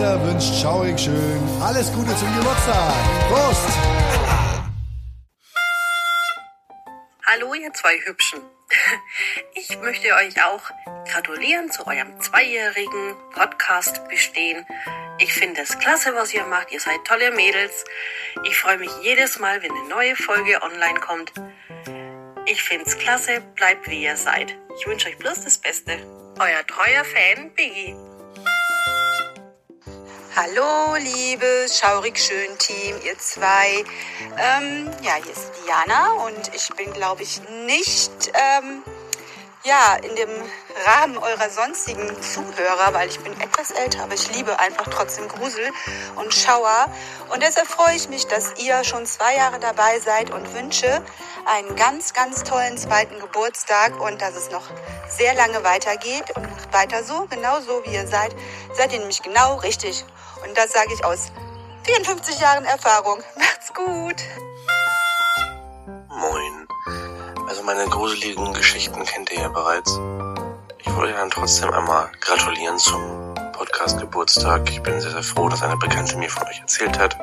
Klasse wünscht schaurig schön alles Gute zum Geburtstag. Prost! Hallo, ihr zwei Hübschen. Ich möchte euch auch gratulieren zu eurem zweijährigen Podcast bestehen. Ich finde es klasse, was ihr macht. Ihr seid tolle Mädels. Ich freue mich jedes Mal, wenn eine neue Folge online kommt. Ich finde es klasse. Bleibt wie ihr seid. Ich wünsche euch bloß das Beste. Euer treuer Fan Biggie. Hallo, liebes schaurig schön Team, ihr zwei. Ähm, ja, hier ist Diana und ich bin, glaube ich, nicht ähm, ja, in dem Rahmen eurer sonstigen Zuhörer, weil ich bin etwas älter, aber ich liebe einfach trotzdem Grusel und Schauer. Und deshalb freue ich mich, dass ihr schon zwei Jahre dabei seid und wünsche einen ganz, ganz tollen zweiten Geburtstag und dass es noch sehr lange weitergeht und weiter so, genau so wie ihr seid. Seid ihr nämlich genau richtig. Und das sage ich aus 54 Jahren Erfahrung. Macht's gut. Moin. Also meine gruseligen Geschichten kennt ihr ja bereits. Ich wollte dann trotzdem einmal gratulieren zum Podcast Geburtstag. Ich bin sehr, sehr froh, dass eine Bekannte mir von euch erzählt hat.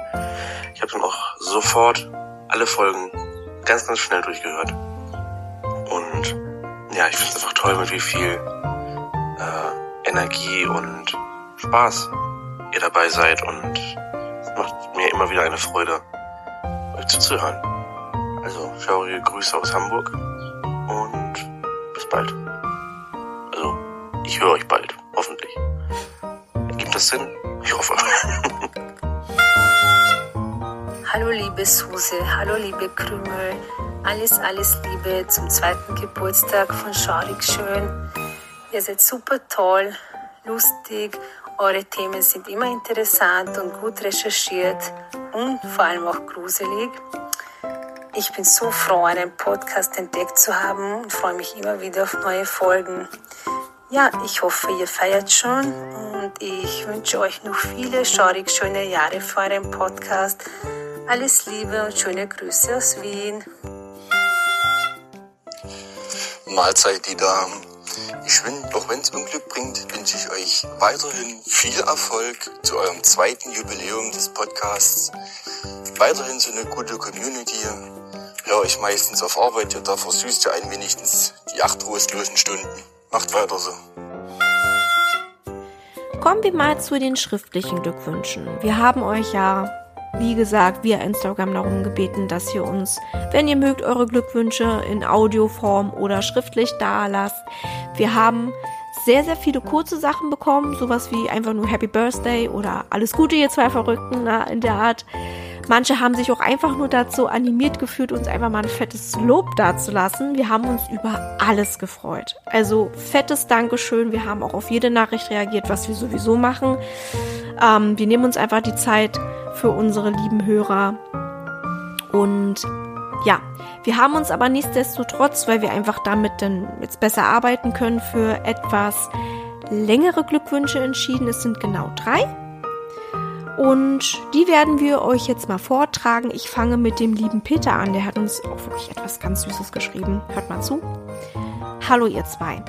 Ich habe dann auch sofort alle Folgen ganz, ganz schnell durchgehört. Und ja, ich finde es einfach toll, mit wie viel äh, Energie und Spaß ihr dabei seid und es macht mir immer wieder eine Freude, euch zuzuhören. Also schaurige Grüße aus Hamburg und bis bald. Also, ich höre euch bald, hoffentlich. Gibt das Sinn? Ich hoffe. Hallo liebe Suse, hallo liebe Krümel, alles, alles Liebe zum zweiten Geburtstag von Schaurig Schön. Ihr seid super toll, lustig eure Themen sind immer interessant und gut recherchiert und vor allem auch gruselig. Ich bin so froh, einen Podcast entdeckt zu haben und freue mich immer wieder auf neue Folgen. Ja, ich hoffe, ihr feiert schon und ich wünsche euch noch viele schaurig schöne Jahre für euren Podcast. Alles Liebe und schöne Grüße aus Wien. Mahlzeit, die Damen. Ich wünsche, auch wenn es Unglück bringt, wünsche ich euch weiterhin viel Erfolg zu eurem zweiten Jubiläum des Podcasts. Weiterhin so eine gute Community. Höre ich meistens auf Arbeit, ja, da versüßt ihr einen wenigstens die acht trostlosen Stunden. Macht weiter so. Kommen wir mal zu den schriftlichen Glückwünschen. Wir haben euch ja wie gesagt, via Instagram darum gebeten, dass ihr uns, wenn ihr mögt, eure Glückwünsche in Audioform oder schriftlich da lasst. Wir haben sehr, sehr viele kurze Sachen bekommen, sowas wie einfach nur Happy Birthday oder alles Gute, ihr zwei Verrückten, na, in der Art. Manche haben sich auch einfach nur dazu animiert gefühlt, uns einfach mal ein fettes Lob dazulassen. Wir haben uns über alles gefreut. Also fettes Dankeschön. Wir haben auch auf jede Nachricht reagiert, was wir sowieso machen. Ähm, wir nehmen uns einfach die Zeit für unsere lieben Hörer. Und ja, wir haben uns aber nichtsdestotrotz, weil wir einfach damit dann jetzt besser arbeiten können, für etwas längere Glückwünsche entschieden. Es sind genau drei. Und die werden wir euch jetzt mal vortragen. Ich fange mit dem lieben Peter an. Der hat uns auch wirklich etwas ganz Süßes geschrieben. Hört mal zu. Hallo ihr zwei.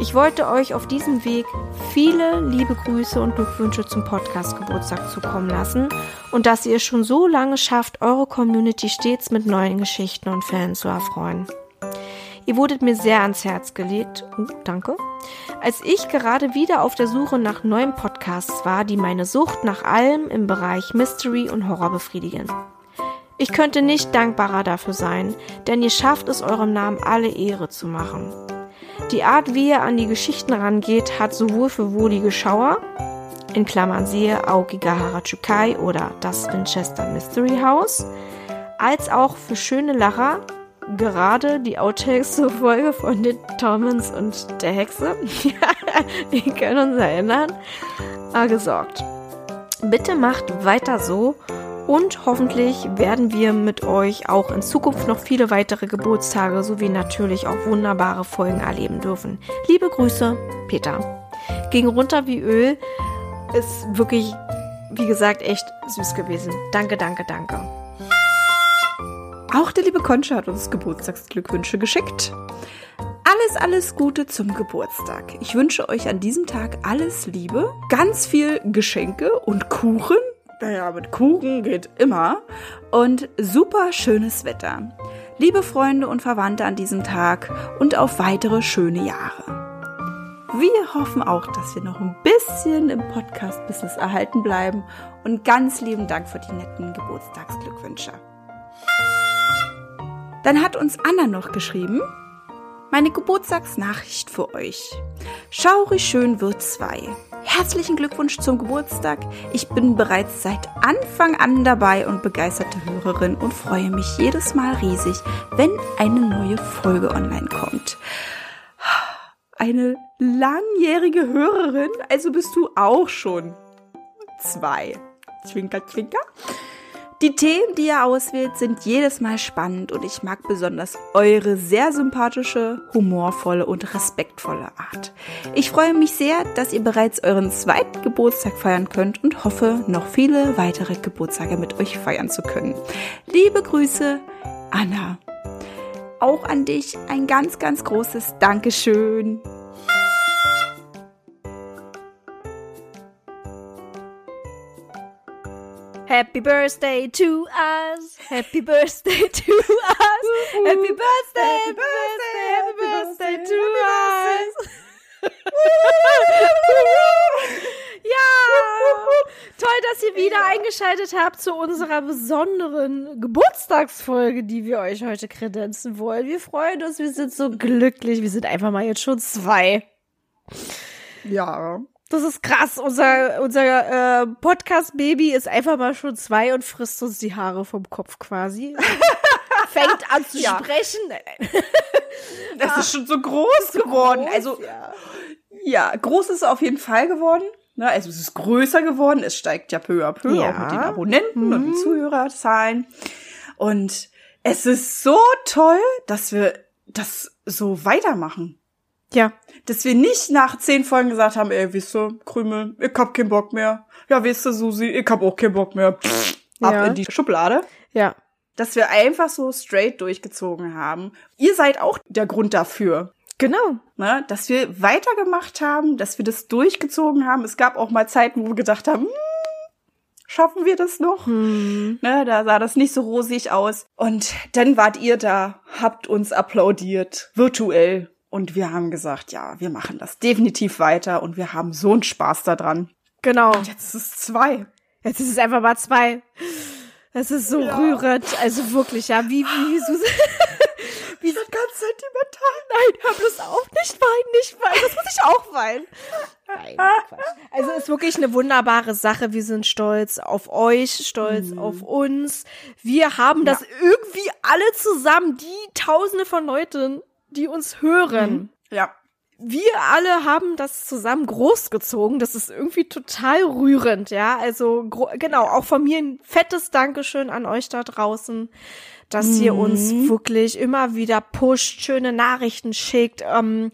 Ich wollte euch auf diesem Weg viele liebe Grüße und Glückwünsche zum Podcast Geburtstag zukommen lassen und dass ihr es schon so lange schafft, eure Community stets mit neuen Geschichten und Fällen zu erfreuen. Ihr wurdet mir sehr ans Herz gelegt. Uh, danke. Als ich gerade wieder auf der Suche nach neuen Podcasts war, die meine Sucht nach allem im Bereich Mystery und Horror befriedigen. Ich könnte nicht dankbarer dafür sein, denn ihr schafft es eurem Namen alle Ehre zu machen. Die Art, wie ihr an die Geschichten rangeht, hat sowohl für wohlige Schauer, in Klammern siehe Aokiga Harajukai oder das Winchester Mystery House, als auch für schöne Lacher, gerade die Outtakes zur Folge von den Torments und der Hexe, wir können uns erinnern, gesorgt. Bitte macht weiter so und hoffentlich werden wir mit euch auch in Zukunft noch viele weitere Geburtstage sowie natürlich auch wunderbare Folgen erleben dürfen. Liebe Grüße, Peter. Ging runter wie Öl. Ist wirklich, wie gesagt, echt süß gewesen. Danke, danke, danke. Auch der liebe Concha hat uns Geburtstagsglückwünsche geschickt. alles, alles Gute zum Geburtstag. Ich wünsche euch an diesem Tag alles Liebe, ganz viel Geschenke und Kuchen. Naja, mit Kuchen geht immer. Und super schönes Wetter. Liebe Freunde und Verwandte an diesem Tag und auf weitere schöne Jahre. Wir hoffen auch, dass wir noch ein bisschen im Podcast-Business erhalten bleiben und ganz lieben Dank für die netten Geburtstagsglückwünsche. Dann hat uns Anna noch geschrieben, meine Geburtstagsnachricht für euch. Schaurig schön wird zwei. Herzlichen Glückwunsch zum Geburtstag. Ich bin bereits seit Anfang an dabei und begeisterte Hörerin und freue mich jedes Mal riesig, wenn eine neue Folge online kommt. Eine langjährige Hörerin, also bist du auch schon zwei. Zwinker, zwinker. Die Themen, die ihr auswählt, sind jedes Mal spannend und ich mag besonders eure sehr sympathische, humorvolle und respektvolle Art. Ich freue mich sehr, dass ihr bereits euren zweiten Geburtstag feiern könnt und hoffe, noch viele weitere Geburtstage mit euch feiern zu können. Liebe Grüße, Anna. Auch an dich ein ganz, ganz großes Dankeschön. Happy birthday to us. Happy birthday to us. Happy birthday, happy birthday, happy birthday to us. ja, toll, dass ihr wieder eingeschaltet habt zu unserer besonderen Geburtstagsfolge, die wir euch heute kredenzen wollen. Wir freuen uns, wir sind so glücklich. Wir sind einfach mal jetzt schon zwei. Ja. Das ist krass. Unser, unser äh, Podcast-Baby ist einfach mal schon zwei und frisst uns die Haare vom Kopf quasi. Fängt an zu Ja. sprechen. Das ist schon so groß geworden. groß, also, ja. ja, groß ist es auf jeden Fall geworden. Ne, also es ist größer geworden. Es steigt ja peu à peu Ja. auch mit den Abonnenten und den Zuhörerzahlen. Und es ist so toll, dass wir das so weitermachen. Ja. Dass wir nicht nach zehn Folgen gesagt haben, ey, wisst ihr, Krümel, ich hab keinen Bock mehr. Ja, wisst ihr, Susi, ich hab auch keinen Bock mehr. Pff, ab Ja. in die Schublade. Ja. Dass wir einfach so straight durchgezogen haben. Ihr seid auch der Grund dafür. Genau. Ne, dass wir weitergemacht haben, dass wir das durchgezogen haben. Es gab auch mal Zeiten, wo wir gedacht haben, hm, schaffen wir das noch? Hm. Ne, da sah das nicht so rosig aus. Und dann wart ihr da, habt uns applaudiert, virtuell. Und wir haben gesagt, ja, wir machen das definitiv weiter und wir haben so einen Spaß daran. Genau. Jetzt ist es zwei. Jetzt ist es einfach mal zwei. Das ist so rührend. Also wirklich, ja. Wie, wie, Susi. Wie sind ganz sentimental. Nein, hör bloß auf. Nicht weinen, nicht weinen. Das muss ich auch weinen. Nein, Quatsch. Also ist wirklich eine wunderbare Sache. Wir sind stolz auf euch, stolz Mhm. auf uns. Wir haben das irgendwie alle zusammen, die Tausende von Leuten, die uns hören. Ja. wir alle haben das zusammen großgezogen. Das ist irgendwie total rührend, ja. Also genau, auch von mir ein fettes Dankeschön an euch da draußen, dass ihr uns wirklich immer wieder pusht, schöne Nachrichten schickt, ähm,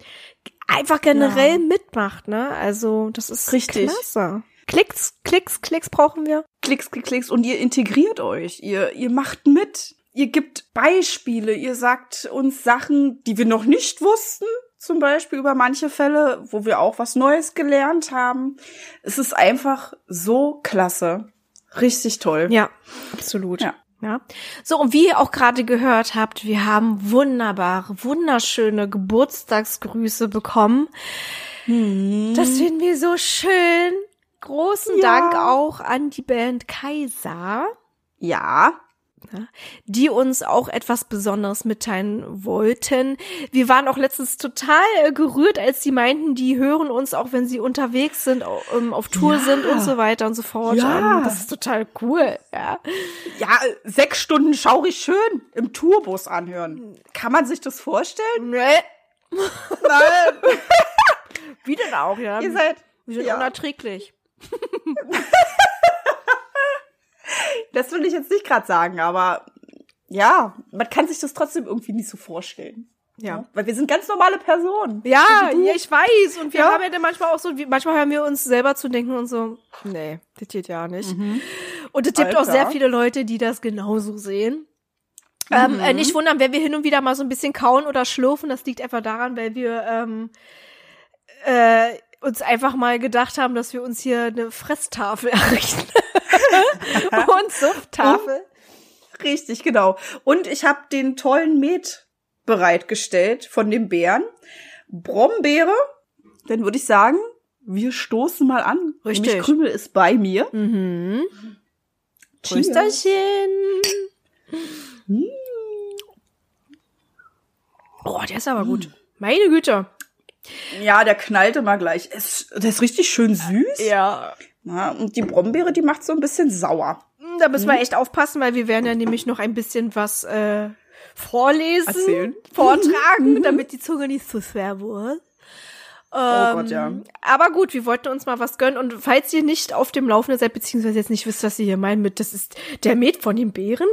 einfach generell mitmacht, ne? Also das ist Richtig. klasse. Klicks, Klicks, Klicks brauchen wir. Klicks, geklicks und ihr integriert euch. Ihr, ihr macht mit. Ihr gibt Beispiele. Ihr sagt uns Sachen, die wir noch nicht wussten. Zum Beispiel über manche Fälle, wo wir auch was Neues gelernt haben. Es ist einfach so klasse. Richtig toll. Ja, absolut. Ja. Ja. So, und wie ihr auch gerade gehört habt, wir haben wunderbare, wunderschöne Geburtstagsgrüße bekommen. Das finden wir so schön. Großen Ja. Dank auch an die Band Kaiser, Ja. Die uns auch etwas Besonderes mitteilen wollten. Wir waren auch letztens total äh, gerührt, als sie meinten, die hören uns auch, wenn sie unterwegs sind, ähm, auf Tour Ja. sind und so weiter und so fort. Ja. Ähm, Das ist total cool, ja. Ja, sechs Stunden schaurig schön im Tourbus anhören. Kann man sich das vorstellen? Nee. Nein. Wie denn auch, ja? Ihr seid, Wir sind ja. unerträglich. das will ich jetzt nicht gerade sagen, aber ja, man kann sich das trotzdem irgendwie nicht so vorstellen. Ja. Weil wir sind ganz normale Personen. Ja, So ich weiß. Und wir Ja. haben ja dann manchmal auch so, manchmal hören wir uns selber zu denken und so, nee, das geht ja nicht. Und es gibt auch sehr viele Leute, die das genauso sehen. Ähm, äh, nicht wundern, wenn wir hin und wieder mal so ein bisschen kauen oder schlurfen. Das liegt einfach daran, weil wir ähm, äh, uns einfach mal gedacht haben, dass wir uns hier eine Fresstafel errichten. und Sufttafel. Richtig, genau. Und ich habe den tollen Met bereitgestellt von dem Bären. Brombeere. Dann würde ich sagen, wir stoßen mal an. Richtig. Nämlich Krümel ist bei mir. Mhm. Cheers. Prösterchen. Oh, der ist aber gut. Meine Güte. Ja, der knallt immer gleich. Es, der ist richtig schön süß. Ja. Na, und die Brombeere, die macht so ein bisschen sauer. Da müssen wir echt aufpassen, weil wir werden ja nämlich noch ein bisschen was äh, vorlesen, Erzählen. vortragen, damit die Zunge nicht zu schwer wird. oh Gott, ja. Aber gut, wir wollten uns mal was gönnen. Und falls ihr nicht auf dem Laufenden seid, beziehungsweise jetzt nicht wisst, was ihr hier meinen mit, das ist der Met von den Bären.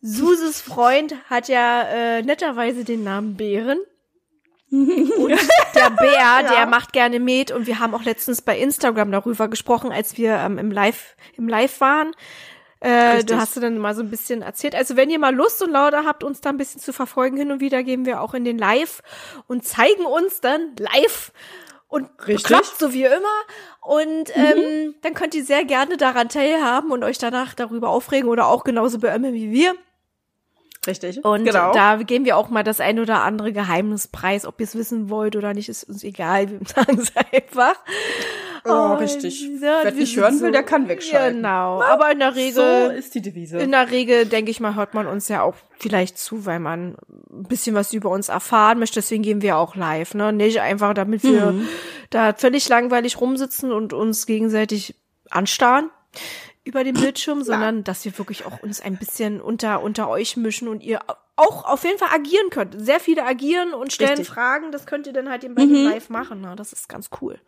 Suses Freund hat ja äh, netterweise den Namen Bären. Und der Bär, der macht gerne Met und wir haben auch letztens bei Instagram darüber gesprochen, als wir ähm, im Live im Live waren. Äh, du hast du dann mal so ein bisschen erzählt. Also wenn ihr mal Lust und Laude habt, uns da ein bisschen zu verfolgen, hin und wieder gehen wir auch in den Live und zeigen uns dann live und bekloppt, so wie immer. Und ähm, dann könnt ihr sehr gerne daran teilhaben und euch danach darüber aufregen oder auch genauso beömmeln wie wir. Richtig. Und genau. da geben wir auch mal das ein oder andere Geheimnis preis. Ob ihr es wissen wollt oder nicht, ist uns egal. Wir sagen es einfach. Oh, Und, richtig. ja, Wer nicht hören will, der kann wegschalten. Genau. Aber in der so Regel, ist die Devise. in der Regel, denke ich mal, hört man uns ja auch vielleicht zu, weil man ein bisschen was über uns erfahren möchte. Deswegen gehen wir auch live, ne? Nicht einfach, damit wir Mhm. da völlig langweilig rumsitzen und uns gegenseitig anstarren über den Bildschirm, sondern dass wir wirklich auch uns ein bisschen unter, unter euch mischen und ihr auch auf jeden Fall agieren könnt. Sehr viele agieren und stellen Richtig. Fragen. Das könnt ihr dann halt eben bei dem Live machen. Ne? Das ist ganz cool.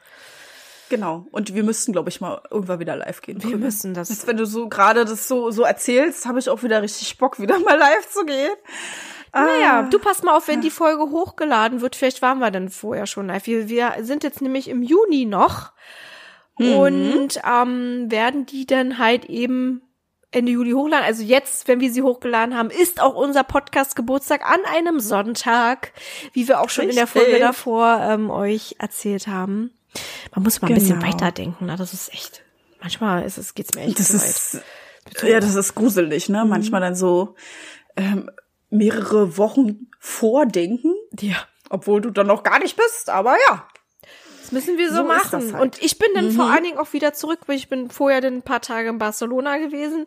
Genau. Und wir müssten, glaube ich, mal irgendwann wieder live gehen. Wir müssen das. Jetzt, wenn du so gerade das so, so erzählst, habe ich auch wieder richtig Bock, wieder mal live zu gehen. Naja, Ah. du pass mal auf, wenn die Folge hochgeladen wird. Vielleicht waren wir dann vorher schon live. Wir, wir sind jetzt nämlich im Juni noch Mhm. und ähm, werden die dann halt eben Ende Juli hochladen. Also jetzt, wenn wir sie hochgeladen haben, ist auch unser Podcast Geburtstag an einem Sonntag, wie wir auch schon in der Richtig. Folge davor ähm, euch erzählt haben. Man muss mal ein bisschen Genau. weiterdenken. Ne? Das ist echt. Manchmal ist es geht's mir echt Das zu weit. ist, ja, das ist gruselig, ne? Manchmal dann so ähm, mehrere Wochen vordenken, Ja. obwohl du dann noch gar nicht bist, aber ja. Das müssen wir so, So machen. halt. Und ich bin dann vor allen Dingen auch wieder zurück, weil ich bin vorher dann ein paar Tage in Barcelona gewesen.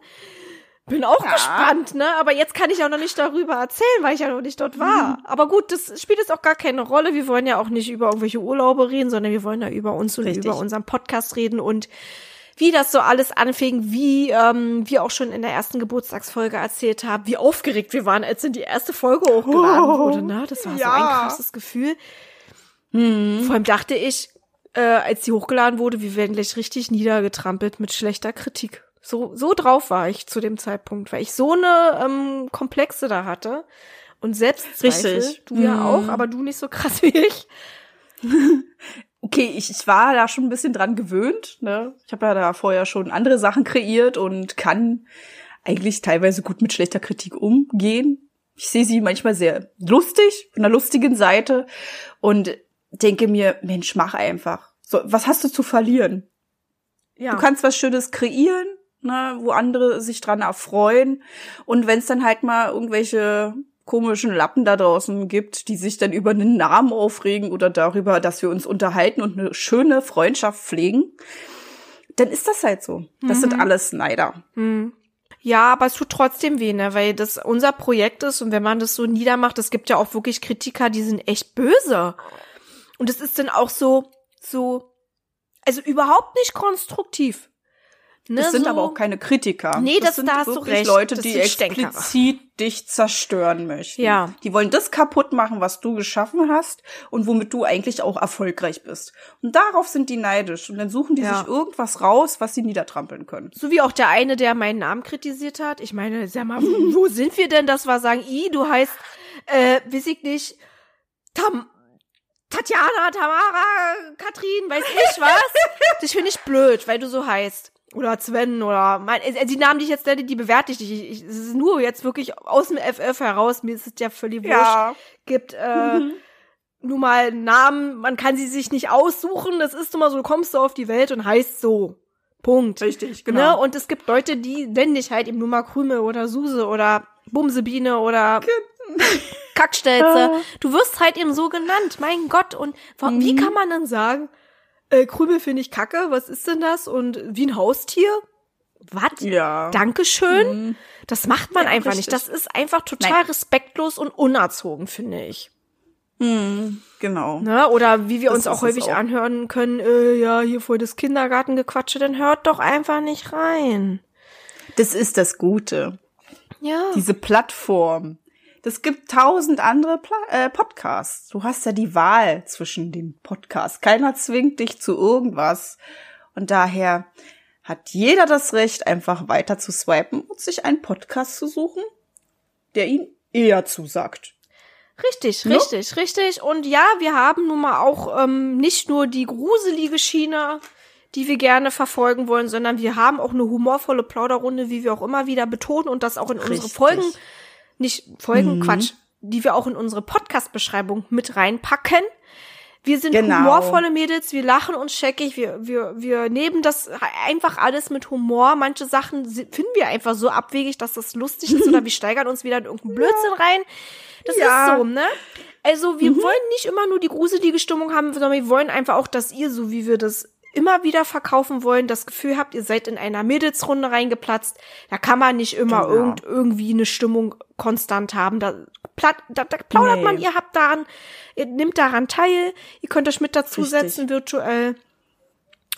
Bin auch gespannt, ne? Aber jetzt kann ich auch noch nicht darüber erzählen, weil ich ja noch nicht dort war. Aber gut, das spielt jetzt auch gar keine Rolle. Wir wollen ja auch nicht über irgendwelche Urlaube reden, sondern wir wollen ja über uns und Richtig. über unseren Podcast reden und wie das so alles anfing, wie ähm, wir auch schon in der ersten Geburtstagsfolge erzählt haben, wie aufgeregt wir waren, als in die erste Folge hochgeladen Oh, wurde. Ne? Das war so ja. ein krasses Gefühl. Vor allem dachte ich, äh, als die hochgeladen wurde, wir werden gleich richtig niedergetrampelt mit schlechter Kritik. So, so drauf war ich zu dem Zeitpunkt, weil ich so eine ähm, Komplexe da hatte. Und Selbstzweifel, Richtig. du ja Mhm. auch, aber du nicht so krass wie ich. Okay, ich, ich war da schon ein bisschen dran gewöhnt. Ne? Ich habe ja da vorher schon andere Sachen kreiert und kann eigentlich teilweise gut mit schlechter Kritik umgehen. Ich sehe sie manchmal sehr lustig, von der lustigen Seite und denke mir, Mensch, mach einfach. So, was hast du zu verlieren? Ja. Du kannst was Schönes kreieren, ne, wo andere sich dran erfreuen. Und wenn es dann halt mal irgendwelche komischen Lappen da draußen gibt, die sich dann über einen Namen aufregen oder darüber, dass wir uns unterhalten und eine schöne Freundschaft pflegen, dann ist das halt so. Das sind alles Neider. Ja, aber es tut trotzdem weh, ne? weil das unser Projekt ist und wenn man das so niedermacht, es gibt ja auch wirklich Kritiker, die sind echt böse. Und es ist dann auch so, so, also überhaupt nicht konstruktiv. Ne, Das sind so, aber auch keine Kritiker. Nee, das- sind da hast du wirklich recht. Leute, Das die explizit dich zerstören möchten. Ja. Die wollen das kaputt machen, was du geschaffen hast und womit du eigentlich auch erfolgreich bist. Und darauf sind die neidisch. Und dann suchen die Ja. sich irgendwas raus, was sie niedertrampeln können. So wie auch der eine, der meinen Namen kritisiert hat. Ich meine, sag mal, wo, wo sind wir denn, dass wir sagen, i, du heißt, äh, weiß ich nicht, Tam, Tatjana, Tamara, Katrin, weiß ich was. Das finde ich blöd, weil du so heißt. oder Sven oder mein, äh, die Namen, die ich jetzt nenne, die bewerte ich nicht. Ich, es ist nur jetzt wirklich aus dem FF heraus, mir ist es ja völlig Ja. wurscht. Gibt äh, nur mal Namen, man kann sie sich nicht aussuchen, das ist nun mal so, du kommst so auf die Welt und heißt so. Punkt. Richtig, Ne? genau. Und es gibt Leute, die nennen dich halt eben nur mal Krüme oder Suse oder Bumsebiene oder Kackstelze. Du wirst halt eben so genannt, mein Gott. Und wa- wie kann man dann sagen, äh, Krümel finde ich kacke, was ist denn das? Und wie ein Haustier? Was? Ja. Dankeschön? Das macht man Ja, einfach richtig. nicht. Das ist einfach total respektlos und unerzogen, finde ich. Genau. Ne? Oder wie wir Das uns auch häufig auch. anhören können, äh, ja, hier vor das Kindergartengequatsche, dann hört doch einfach nicht rein. Das ist das Gute. Ja. Diese Plattform. Das gibt tausend andere Pla äh, Podcasts. Du hast ja die Wahl zwischen den Podcasts. Keiner zwingt dich zu irgendwas. Und daher hat jeder das Recht, einfach weiter zu swipen und sich einen Podcast zu suchen, der ihn eher zusagt. Richtig, Ne? richtig, richtig. Und ja, wir haben nun mal auch ähm, nicht nur die gruselige Schiene, die wir gerne verfolgen wollen, sondern wir haben auch eine humorvolle Plauderrunde, wie wir auch immer wieder betonen und das auch in unsere Richtig. Folgen, nicht Folgen, Mhm. Quatsch, die wir auch in unsere Podcast-Beschreibung mit reinpacken. Wir sind Genau. humorvolle Mädels, wir lachen uns scheckig, wir, wir, wir nehmen das einfach alles mit Humor. Manche Sachen finden wir einfach so abwegig, dass das lustig ist oder wir steigern uns wieder in irgendeinen Blödsinn rein. Das Ja. ist so, ne? Also wir wollen nicht immer nur die gruselige Stimmung haben, sondern wir wollen einfach auch, dass ihr, so wie wir das immer wieder verkaufen wollen, das Gefühl habt, ihr seid in einer Mädelsrunde reingeplatzt. Da kann man nicht immer Genau. irgend, irgendwie eine Stimmung konstant haben. Da, platt, da, da plaudert Nee. man, ihr habt daran, ihr nehmt daran teil, ihr könnt euch mit dazusetzen virtuell.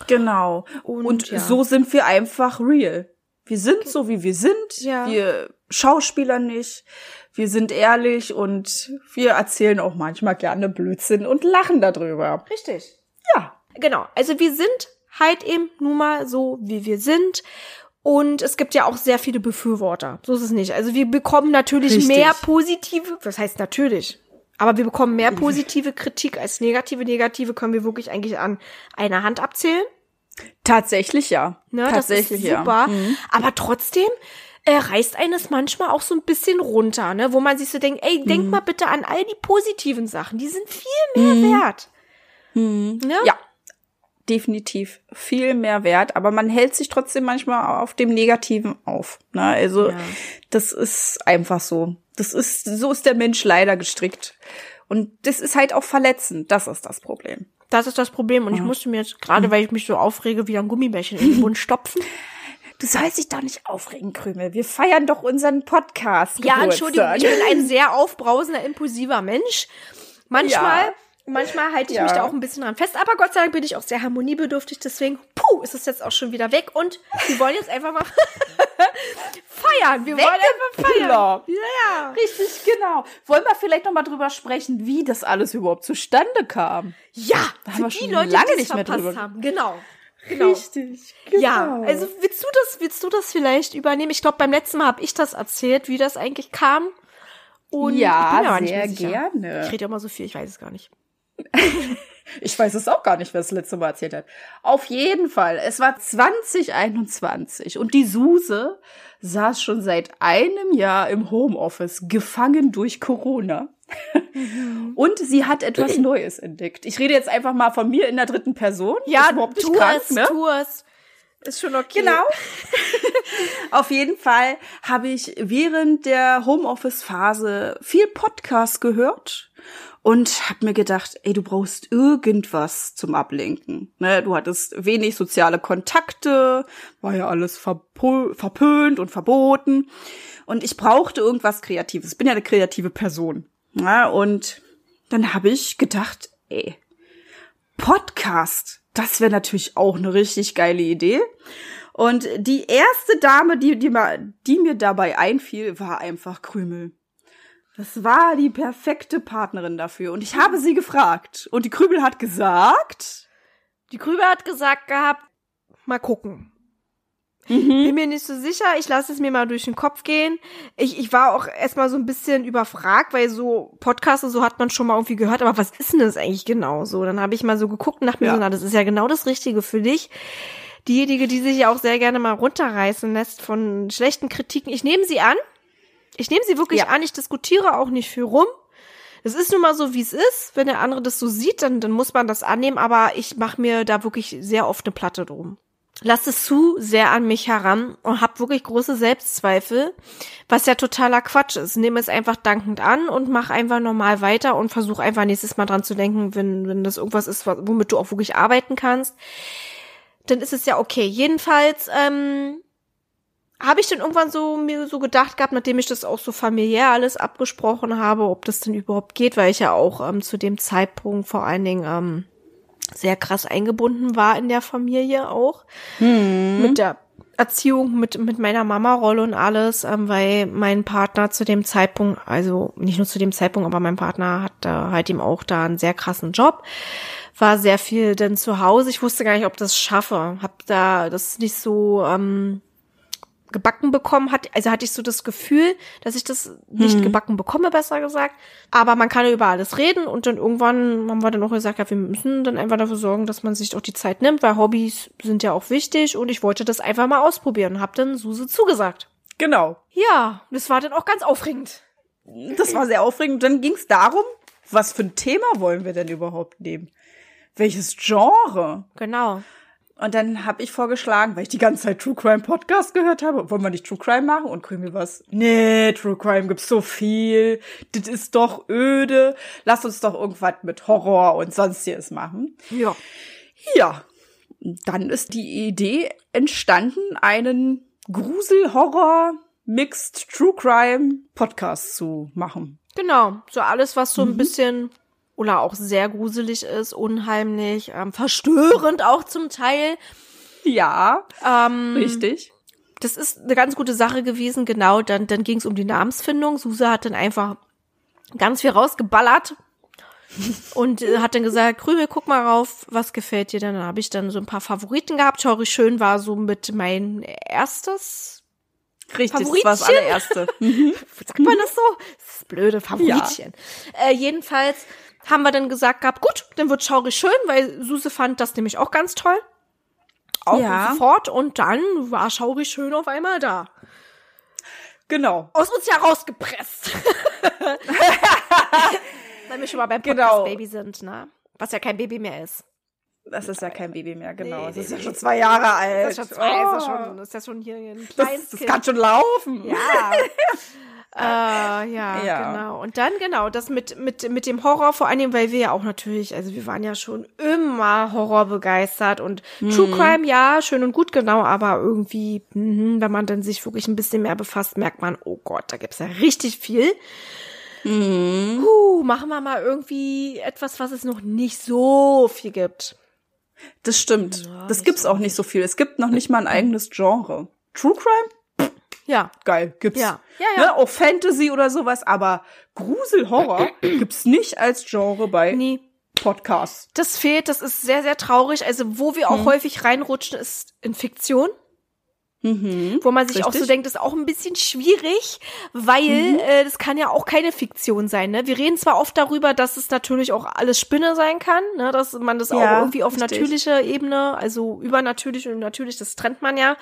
Genau. Und, Und, ja. so sind wir einfach real. Wir sind so, wie wir sind. Ja. Wir Schauspieler nicht. Wir sind ehrlich und wir erzählen auch manchmal gerne Blödsinn und lachen darüber. Richtig. Ja. Genau. Also wir sind halt eben nun mal so, wie wir sind. Und es gibt ja auch sehr viele Befürworter. So ist es nicht. Also wir bekommen natürlich Richtig. mehr positive, was heißt natürlich? Aber wir bekommen mehr positive Kritik als negative. Negative können wir wirklich eigentlich an einer Hand abzählen. Tatsächlich ja. Ne? Tatsächlich das ist super. ja. Mhm. Aber trotzdem äh, reißt eines manchmal auch so ein bisschen runter, ne? Wo man sich so denkt, ey, Mhm. denk mal bitte an all die positiven Sachen. Die sind viel mehr wert. Ne? Ja. Definitiv viel mehr wert, aber man hält sich trotzdem manchmal auf dem Negativen auf. Ne? Also Ja. das ist einfach so. Das ist so ist der Mensch leider gestrickt und das ist halt auch verletzend. Das ist das Problem. Das ist das Problem. Und ich musste mir jetzt, gerade weil ich mich so aufrege, wieder ein Gummibärchen in den Mund stopfen. Du sollst dich doch nicht aufregen, Krümel. Wir feiern doch unseren Podcast. Ja, Entschuldigung, ich bin ein sehr aufbrausender, impulsiver Mensch. Manchmal, Ja. Manchmal halte ich Ja. mich da auch ein bisschen dran fest, aber Gott sei Dank bin ich auch sehr harmoniebedürftig, deswegen, puh, ist es jetzt auch schon wieder weg und wir wollen jetzt einfach mal feiern. Wir wollen einfach feiern. Weggeploppt. Ja. Richtig, genau. Wollen wir vielleicht noch mal drüber sprechen, wie das alles überhaupt zustande kam? Ja, Da haben wir die schon Leute, lange die nicht mehr verpasst drüber- haben. Genau. Genau. Richtig, genau. Ja, also willst du das, willst du das vielleicht übernehmen? Ich glaube, beim letzten Mal habe ich das erzählt, wie das eigentlich kam. Und Ja, ich bin mir aber nicht sehr mehr gerne. Ich rede ja immer so viel, ich weiß es gar nicht. Ich weiß es auch gar nicht, wer das letzte Mal erzählt hat. Auf jeden Fall, es war 2021 und die Suse saß schon seit einem Jahr im Homeoffice, gefangen durch Corona. Und sie hat etwas Neues entdeckt. Ich rede jetzt einfach mal von mir in der dritten Person. Ist überhaupt nicht tu krank, es, ne? tu es. Ist schon okay. Genau. Auf jeden Fall habe ich während der Homeoffice-Phase viel Podcast gehört und habe mir gedacht, ey, du brauchst irgendwas zum Ablenken. Ne, du hattest wenig soziale Kontakte, war ja alles verpönt und verboten. Und ich brauchte irgendwas Kreatives. Ich bin ja eine kreative Person. Ja, und dann habe ich gedacht, ey, Podcast, das wäre natürlich auch eine richtig geile Idee. Und die erste Dame, die, die, die mir dabei einfiel, war einfach Krümel. Das war die perfekte Partnerin dafür. Und ich habe sie gefragt. Und die Krümel hat gesagt, Die Krübe hat gesagt gehabt, mal gucken. Mhm. Bin mir nicht so sicher, ich lasse es mir mal durch den Kopf gehen. Ich, ich war auch erstmal so ein bisschen überfragt, weil so Podcasts und so hat man schon mal irgendwie gehört, aber was ist denn das eigentlich genau so? Dann habe ich mal so geguckt und dachte mir Ja. so, na, das ist ja genau das Richtige für dich. diejenige, die sich ja auch sehr gerne mal runterreißen lässt von schlechten Kritiken. Ich nehme sie an. Ich nehme sie wirklich Ja. an. Ich diskutiere auch nicht viel rum. Es ist nun mal so, wie es ist. Wenn der andere das so sieht, dann, dann muss man das annehmen. Aber ich mache mir da wirklich sehr oft eine Platte drum. Lass es zu sehr an mich heran und hab wirklich große Selbstzweifel, was ja totaler Quatsch ist. Nehme es einfach dankend an und mach einfach normal weiter und versuch einfach nächstes Mal dran zu denken, wenn, wenn das irgendwas ist, womit du auch wirklich arbeiten kannst, dann ist es ja okay. Jedenfalls, ähm, habe ich dann irgendwann so mir so gedacht gehabt, nachdem ich das auch so familiär alles abgesprochen habe, ob das denn überhaupt geht, weil ich ja auch ähm, zu dem Zeitpunkt vor allen Dingen ähm, sehr krass eingebunden war in der Familie auch. Mit der Erziehung, mit, mit meiner Mama-Rolle und alles, ähm, weil mein Partner zu dem Zeitpunkt, also nicht nur zu dem Zeitpunkt, aber mein Partner hatte halt eben auch da einen sehr krassen Job, war sehr viel dann zu Hause. Ich wusste gar nicht, ob das schaffe. Hab da das nicht so ähm, gebacken bekommen hat, also hatte ich so das Gefühl, dass ich das nicht gebacken bekomme, besser gesagt. Aber man kann ja über alles reden und dann irgendwann haben wir dann auch gesagt, ja, wir müssen dann einfach dafür sorgen, dass man sich auch die Zeit nimmt, weil Hobbys sind ja auch wichtig und ich wollte das einfach mal ausprobieren und habe dann Suse zugesagt. Genau. Ja, das war dann auch ganz aufregend. Das war sehr aufregend. Dann ging es darum, was für ein Thema wollen wir denn überhaupt nehmen? Welches Genre? Genau. Und dann habe ich vorgeschlagen, weil ich die ganze Zeit True Crime Podcast gehört habe, wollen wir nicht True Crime machen? Und Krümel was? Nee, True Crime gibt's so viel. Das ist doch öde. Lass uns doch irgendwas mit Horror und sonstiges machen. Ja. Ja. Dann ist die Idee entstanden, einen Grusel-Horror Mixed True Crime Podcast zu machen. Genau. So alles, was so ein bisschen oder auch sehr gruselig ist, unheimlich, ähm, verstörend auch zum Teil. Ja, Ähm, richtig. das ist eine ganz gute Sache gewesen, genau. Dann, dann ging es um die Namensfindung. Suse hat dann einfach ganz viel rausgeballert und äh, hat dann gesagt, Krümel, guck mal rauf, was gefällt dir denn? Dann habe ich dann so ein paar Favoriten gehabt. Schaurig schön war so mit mein erstes. Richtig, das war das allererste. Mhm. Sagt man das so? Das ist blöde, Favoritchen. Äh, jedenfalls haben wir dann gesagt gehabt, gut, dann wird Schaurig schön, weil Suse fand das nämlich auch ganz toll. Auch Ja. sofort und dann war Schaurig schön auf einmal da. Genau. aus uns ja rausgepresst. Weil wir schon mal beim Genau. Podcast-Baby sind, ne? Was ja kein Baby mehr ist. Das ist ja kein Baby mehr, genau. Nee, das ist ja schon zwei Jahre alt. Das ist ja, zwei, ist ja Oh. schon, ist ja schon hier ein das, kleines das Kind. kann schon laufen. Ja. äh, ja, Ja. genau. Und dann, genau, das mit, mit, mit dem Horror, vor allem, weil wir ja auch natürlich, also wir waren ja schon immer Horror begeistert und True Crime, ja, schön und gut, genau, aber irgendwie, mhm, wenn man dann sich wirklich ein bisschen mehr befasst, merkt man, oh Gott, da gibt's ja richtig viel. Huh, machen wir mal irgendwie etwas, was es noch nicht so viel gibt. Das stimmt. das gibt's auch nicht so viel. Es gibt noch nicht mal ein eigenes Genre. True Crime? Ja, Geil, gibt's. Ja. Ja, ja. Ne? Auch Fantasy oder sowas, aber Grusel, Horror gibt's nicht als Genre bei nee. Podcasts. Das fehlt, das ist sehr, sehr traurig. Also, wo wir auch Hm. häufig reinrutschen, ist in Fiktion. Wo man sich auch so Mhm. Richtig. Mhm. denkt, ist auch ein bisschen schwierig, weil äh, das kann ja auch keine Fiktion sein. Ne? Wir reden zwar oft darüber, dass es natürlich auch alles Spinne sein kann, ne? dass man das auch Ja, irgendwie auf richtig. natürlicher Ebene, also übernatürlich und natürlich, das trennt man ja.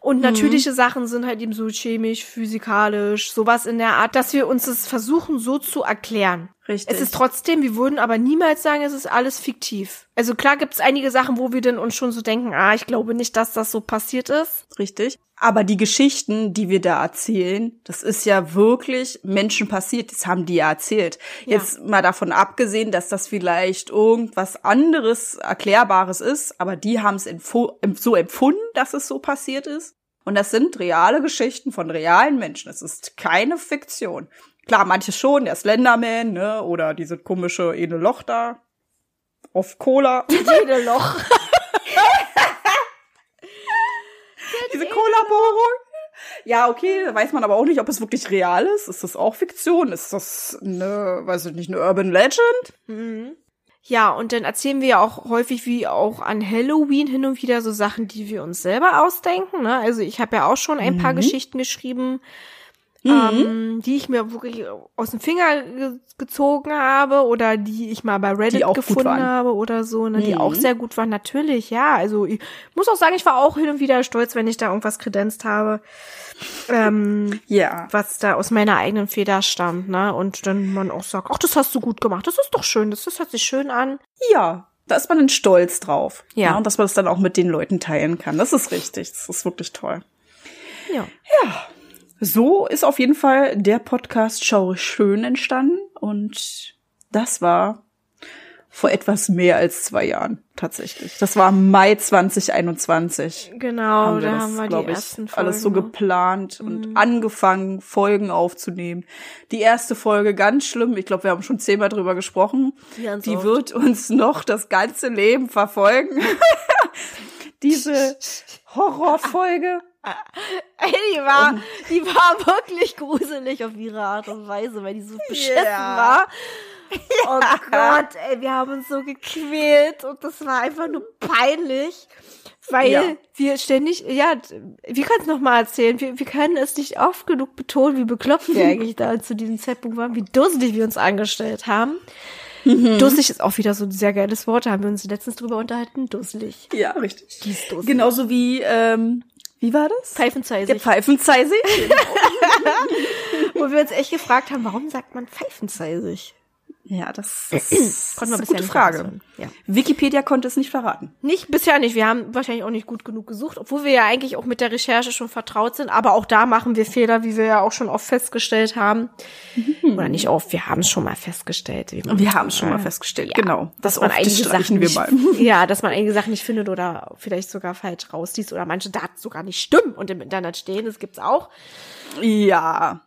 Und Mhm. natürliche Sachen sind halt eben so chemisch, physikalisch, sowas in der Art, dass wir uns das versuchen so zu erklären. Richtig. Es ist trotzdem, wir würden aber niemals sagen, es ist alles fiktiv. Also klar gibt es einige Sachen, wo wir dann uns schon so denken, ah, ich glaube nicht, dass das so passiert ist. Richtig. Aber die Geschichten, die wir da erzählen, das ist ja wirklich Menschen passiert. Das haben die ja erzählt. Ja. Jetzt mal davon abgesehen, dass das vielleicht irgendwas anderes, Erklärbares ist, aber die haben es so empfunden, dass es so passiert ist. Und das sind reale Geschichten von realen Menschen. Es ist keine Fiktion. Klar, manche schon, der Slenderman, ne, oder diese komische Ene Loch da. Auf Cola. Loch. Diese Kollaborung. Ja, okay, weiß man aber auch nicht, ob es wirklich real ist. Ist das auch Fiktion? Ist das eine, weiß ich nicht, eine Urban Legend? Ja, und dann erzählen wir ja auch häufig wie auch an Halloween hin und wieder so Sachen, die wir uns selber ausdenken. Ne? Also ich habe ja auch schon ein paar Geschichten geschrieben, ähm, die ich mir wirklich aus dem Finger ge gezogen habe oder die ich mal bei Reddit Die gefunden habe oder so, ne, die Mhm. auch sehr gut waren. Natürlich, ja. Also ich muss auch sagen, ich war auch hin und wieder stolz, wenn ich da irgendwas kredenzt habe, ähm, Ja. was da aus meiner eigenen Feder stammt, ne? Und dann man auch sagt, ach, das hast du gut gemacht, das ist doch schön, das, das hört sich schön an. Ja, da ist man dann stolz drauf. Ja. Und dass man das dann auch mit den Leuten teilen kann. Das ist richtig. Das ist wirklich toll. Ja. So ist auf jeden Fall der Podcast Schaue schön entstanden. Und das war vor etwas mehr als zwei Jahren tatsächlich. Das war Mai 2021. Genau, haben da das, haben wir die ich, ersten Folgen. alles so geplant und angefangen, Folgen aufzunehmen. Die erste Folge ganz schlimm. Ich glaube, wir haben schon zehnmal drüber gesprochen. Ganz die oft. wird uns noch das ganze Leben verfolgen. Diese Horrorfolge. Ey, die war, die war wirklich gruselig auf ihre Art und Weise, weil die so beschissen Ja. war. Oh Gott, ey, wir haben uns so gequält und das war einfach nur peinlich, weil Ja. wir ständig, ja, wir können es nochmal erzählen, wir, wir können es nicht oft genug betonen, wie bekloppt wir eigentlich da zu diesem Zeitpunkt waren, wie dusselig wir uns angestellt haben. Mhm. Dusselig ist auch wieder so ein sehr geiles Wort, da haben wir uns letztens drüber unterhalten, dusselig. Ja, richtig. Die ist dusselig. Genauso wie, ähm, wie war das? Pfeifenzeisig. Der Pfeifenzeisig. Wo wir uns echt gefragt haben, warum sagt man pfeifenzeisig? Ja, das, das ist Konnten wir eine bisher gute nicht Frage. Ja. Wikipedia konnte es nicht verraten. Nicht, bisher nicht. Wir haben wahrscheinlich auch nicht gut genug gesucht, obwohl wir ja eigentlich auch mit der Recherche schon vertraut sind. Aber auch da machen wir Fehler, wie wir ja auch schon oft festgestellt haben. Oder nicht oft, wir haben es schon mal festgestellt. Wir haben es schon mal festgestellt, ja, genau. Dass Das man einige Sachen wir nicht, mal. Ja, dass man einige Sachen nicht findet oder vielleicht sogar falsch rausliest oder manche Daten sogar nicht stimmen und im Internet stehen. Das gibt's auch. Ja.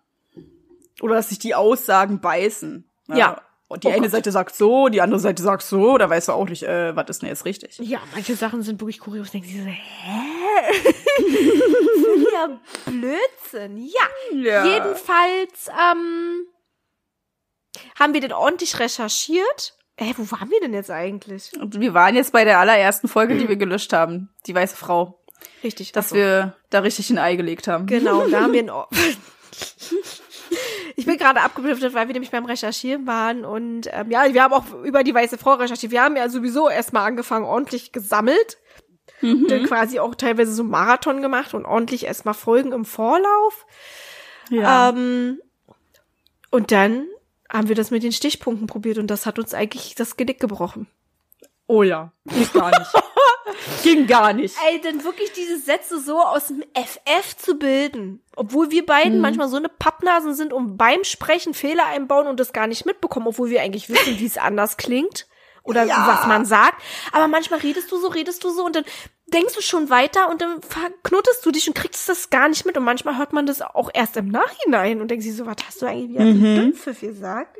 Oder dass sich die Aussagen beißen. Ja. Und die Oh eine Gott. Seite sagt so, die andere Seite sagt so, da weißt du auch nicht, äh, was ist denn jetzt richtig. Ja, manche Sachen sind wirklich kurios. Denken sie so, hä? ja, Blödsinn. Ja, Ja. jedenfalls ähm, haben wir den ordentlich recherchiert. Hä, wo waren wir denn jetzt eigentlich? Und wir waren jetzt bei der allerersten Folge, die wir gelöscht haben, die weiße Frau, Richtig, dass so. wir da richtig ein Ei gelegt haben. Genau, da haben wir Or Ich bin gerade abgeblüftet, weil wir nämlich beim Recherchieren waren und ähm, ja, wir haben auch über die weiße Frau recherchiert. Wir haben ja sowieso erstmal angefangen, ordentlich gesammelt. Dann quasi auch teilweise so einen Marathon gemacht und ordentlich erstmal Folgen im Vorlauf. Ja. Ähm, und dann haben wir das mit den Stichpunkten probiert und das hat uns eigentlich das Genick gebrochen. oh ja, ging gar nicht. ging gar nicht. Ey, denn wirklich diese Sätze so aus dem FF zu bilden, obwohl wir beiden Mhm. manchmal so eine Pappnasen sind und beim Sprechen Fehler einbauen und das gar nicht mitbekommen, obwohl wir eigentlich wissen, wie es anders klingt oder was man sagt. Aber manchmal redest du so, redest du so und dann denkst du schon weiter und dann verknotest du dich und kriegst das gar nicht mit und manchmal hört man das auch erst im Nachhinein und denkst sich so, was hast du eigentlich wieder Mhm. für Dünnpfiff gesagt?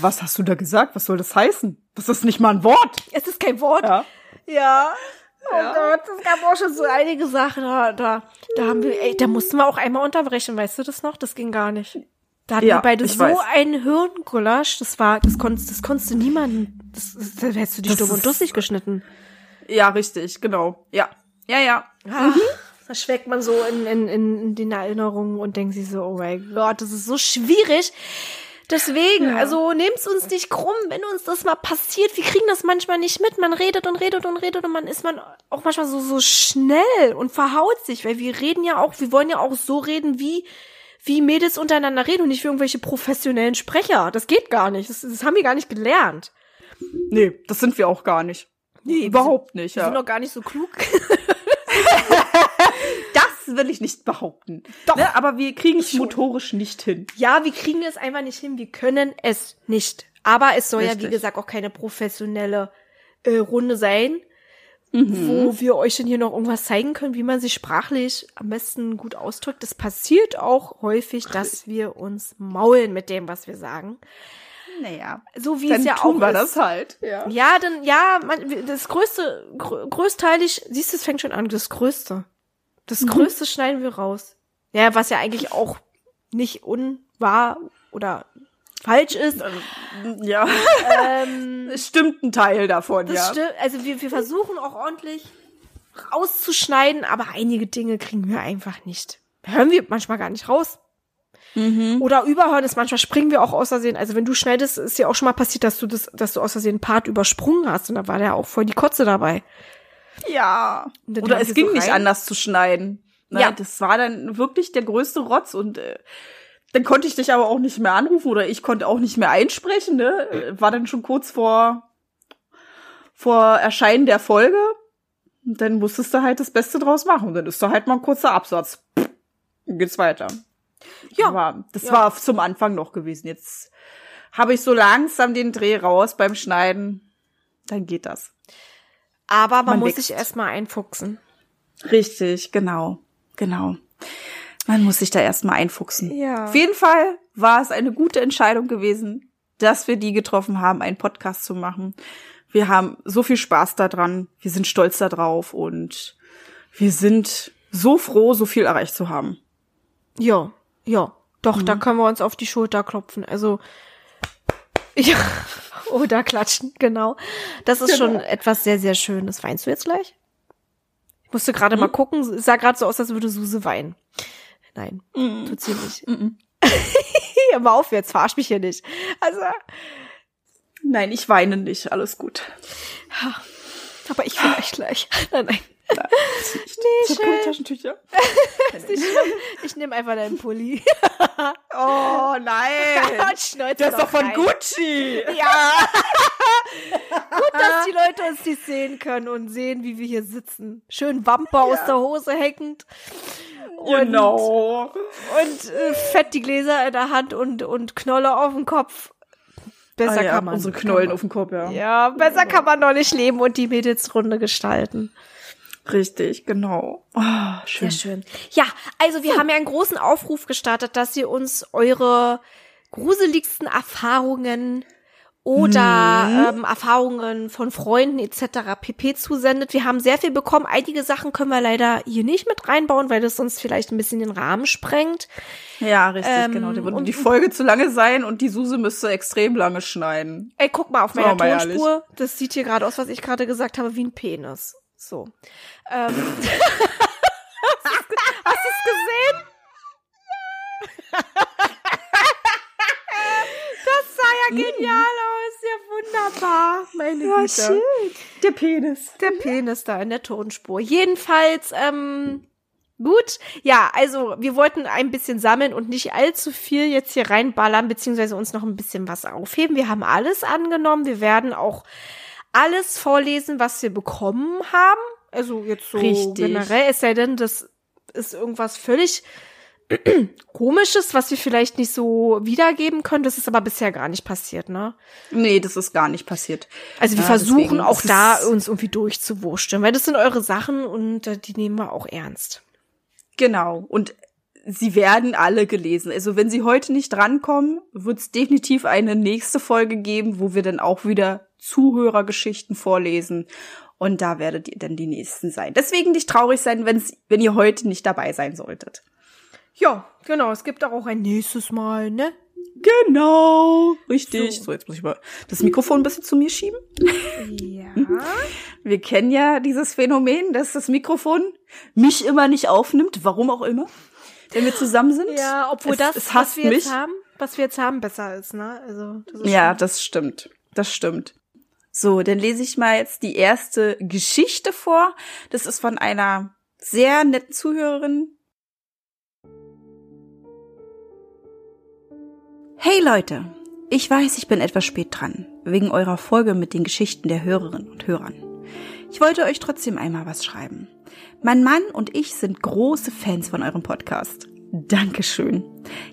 Was hast du da gesagt? Was soll das heißen? Das ist nicht mal ein Wort. Es ist kein Wort. Ja. Ja. Oh Gott, es gab auch schon so einige Sachen. Da, da, da haben wir, ey, da mussten wir auch einmal unterbrechen, weißt du das noch? Das ging gar nicht. Da hatten Ja, wir beide so weiß. einen Hirngulasch, das war, das konntest, das konntest du niemanden, das, das, da hättest du dich dumm und dussig geschnitten. Ja, richtig, genau. Ja. Ja, ja. Ah, Da schweckt man so in, in, in, in den Erinnerungen und denkt sich so, oh mein Gott, das ist so schwierig. Deswegen, also nehmt's uns nicht krumm, wenn uns das mal passiert. Wir kriegen das manchmal nicht mit. Man redet und redet und redet und man ist man auch manchmal so, so schnell und verhaut sich, weil wir reden ja auch, wir wollen ja auch so reden, wie, wie Mädels untereinander reden und nicht wie irgendwelche professionellen Sprecher. Das geht gar nicht. Das, das haben wir gar nicht gelernt. Nee, das sind wir auch gar nicht. Nee, überhaupt nicht, Wir sind ja. doch gar nicht so klug. Will ich nicht behaupten. Doch. Ne, aber wir kriegen es motorisch nicht hin. Ja, wir kriegen es einfach nicht hin. Wir können es nicht. Aber es soll ja, Richtig. wie gesagt, auch keine professionelle äh, Runde sein, Mhm. wo wir euch dann hier noch irgendwas zeigen können, wie man sich sprachlich am besten gut ausdrückt. Es passiert auch häufig, dass wir uns maulen mit dem, was wir sagen. Naja. So wie Dann es ja tun auch wir ist. das halt. Ja. Ja, dann, ja, man, das größte, grö größteilig, siehst du, es fängt schon an, das größte. Das größte schneiden wir raus. Ja, was ja eigentlich auch nicht unwahr oder falsch ist. Ja. Ähm, Es stimmt ein Teil davon, das ja. stimmt. Also wir, wir versuchen auch ordentlich rauszuschneiden, aber einige Dinge kriegen wir einfach nicht. Hören wir manchmal gar nicht raus. Oder überhören ist manchmal springen wir auch aus Versehen. Also wenn du schneidest, ist ja auch schon mal passiert, dass du das, dass du aus Versehen einen Part übersprungen hast und da war der auch voll die Kotze dabei. Ja. Oder es ging so nicht anders zu schneiden. Ne? Ja. Das war dann wirklich der größte Rotz und äh, dann konnte ich dich aber auch nicht mehr anrufen oder ich konnte auch nicht mehr einsprechen. Ne? Äh, War dann schon kurz vor vor Erscheinen der Folge. Und dann musstest du halt das Beste draus machen. Und dann ist da halt mal ein kurzer Absatz. Dann geht's weiter. Ja. Aber das Ja. war zum Anfang noch gewesen. Jetzt habe ich so langsam den Dreh raus beim Schneiden. Dann geht das. Aber man, Man muss wächst. sich erstmal einfuchsen. Richtig, genau. Genau. Man muss sich da erstmal einfuchsen. Ja. Auf jeden Fall war es eine gute Entscheidung gewesen, dass wir die getroffen haben, einen Podcast zu machen. Wir haben so viel Spaß daran. Wir sind stolz darauf und wir sind so froh, so viel erreicht zu haben. Ja, ja. Doch, da können wir uns auf die Schulter klopfen. Also, ja, oder klatschen, genau. Das ist schon etwas sehr, sehr Schönes. Weinst du jetzt gleich? Ich musste gerade mal gucken. Es sah gerade so aus, als würde Suse weinen. Nein, tut sie nicht. Hör mal auf jetzt, verarsch mich hier nicht. Also, Nein, ich weine nicht. Alles gut. aber ich vielleicht gleich. Nein, nein. Nee, schön. Taschentücher. Ich nehme einfach deinen Pulli. Oh nein. Das ist doch von rein. Gucci. Ja. Gut, dass die Leute uns nicht sehen können und sehen, wie wir hier sitzen. Schön Wampe aus der Hose hängend. Und, Genau. Und äh, fett die Gläser in der Hand und, und Knolle auf dem Kopf. Besser Ah ja, kann man. unsere Knollen man- auf dem Kopf, ja. Ja, besser kann man doch nicht leben und die Mädelsrunde gestalten. Richtig, genau. Oh, schön. Sehr schön. Ja, also wir haben ja einen großen Aufruf gestartet, dass ihr uns eure gruseligsten Erfahrungen oder ähm, Erfahrungen von Freunden etc. pp. zusendet. Wir haben sehr viel bekommen. Einige Sachen können wir leider hier nicht mit reinbauen, weil das sonst vielleicht ein bisschen den Rahmen sprengt. Ja, richtig, Ähm, genau. Da würde und- die Folge zu lange sein und die Suse müsste extrem lange schneiden. Ey, guck mal auf meiner mal Tonspur. Das sieht hier gerade aus, was ich gerade gesagt habe, wie ein Penis. So. Ähm. Hast du es gesehen? Das sah ja genial aus. Ja, wunderbar. Meine Güte. Der Penis. Der Penis da in der Tonspur. Jedenfalls, ähm, gut. Ja, also wir wollten ein bisschen sammeln und nicht allzu viel jetzt hier reinballern, beziehungsweise uns noch ein bisschen was aufheben. Wir haben alles angenommen. Wir werden auch alles vorlesen, was wir bekommen haben. Also jetzt so Richtig. generell, es sei denn, das ist irgendwas völlig komisches, was wir vielleicht nicht so wiedergeben können. Das ist aber bisher gar nicht passiert, ne? Nee, das ist gar nicht passiert. Also wir Ja, versuchen auch da uns irgendwie durchzuwurschteln, weil das sind eure Sachen und äh, die nehmen wir auch ernst. Genau. Und sie werden alle gelesen. Also wenn sie heute nicht drankommen, wird es definitiv eine nächste Folge geben, wo wir dann auch wieder Zuhörergeschichten vorlesen. Und da werdet ihr dann die nächsten sein. Deswegen nicht traurig sein, wenn's, wenn ihr heute nicht dabei sein solltet. Ja, genau. Es gibt auch ein nächstes Mal, ne? Genau. Richtig. So. jetzt muss ich mal das Mikrofon ein bisschen zu mir schieben. Ja. Wir kennen ja dieses Phänomen, dass das Mikrofon mich immer nicht aufnimmt, warum auch immer, wenn wir zusammen sind. Ja, obwohl es, das, es was wir mich. jetzt haben, was wir jetzt haben, besser ist, ne? Also das ist Ja, schon- das stimmt. Das stimmt. So, dann lese ich mal jetzt die erste Geschichte vor. Das ist von einer sehr netten Zuhörerin. Hey Leute, ich weiß, ich bin etwas spät dran, wegen eurer Folge mit den Geschichten der Hörerinnen und Hörern. Ich wollte euch trotzdem einmal was schreiben. Mein Mann und ich sind große Fans von eurem Podcast. Dankeschön.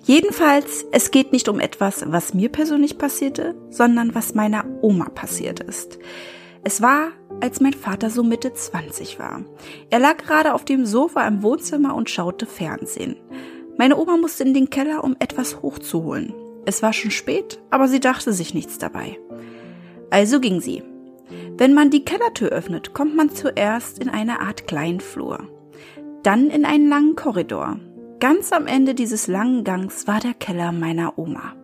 Jedenfalls, es geht nicht um etwas, was mir persönlich passierte, sondern was meiner Oma passiert ist. Es war, als mein Vater so Mitte 20 war. Er lag gerade auf dem Sofa im Wohnzimmer und schaute Fernsehen. Meine Oma musste in den Keller, um etwas hochzuholen. Es war schon spät, aber sie dachte sich nichts dabei. Also ging sie. Wenn man die Kellertür öffnet, kommt man zuerst in eine Art kleinen Flur. Dann in einen langen Korridor. Ganz am Ende dieses langen Gangs war der Keller meiner Oma.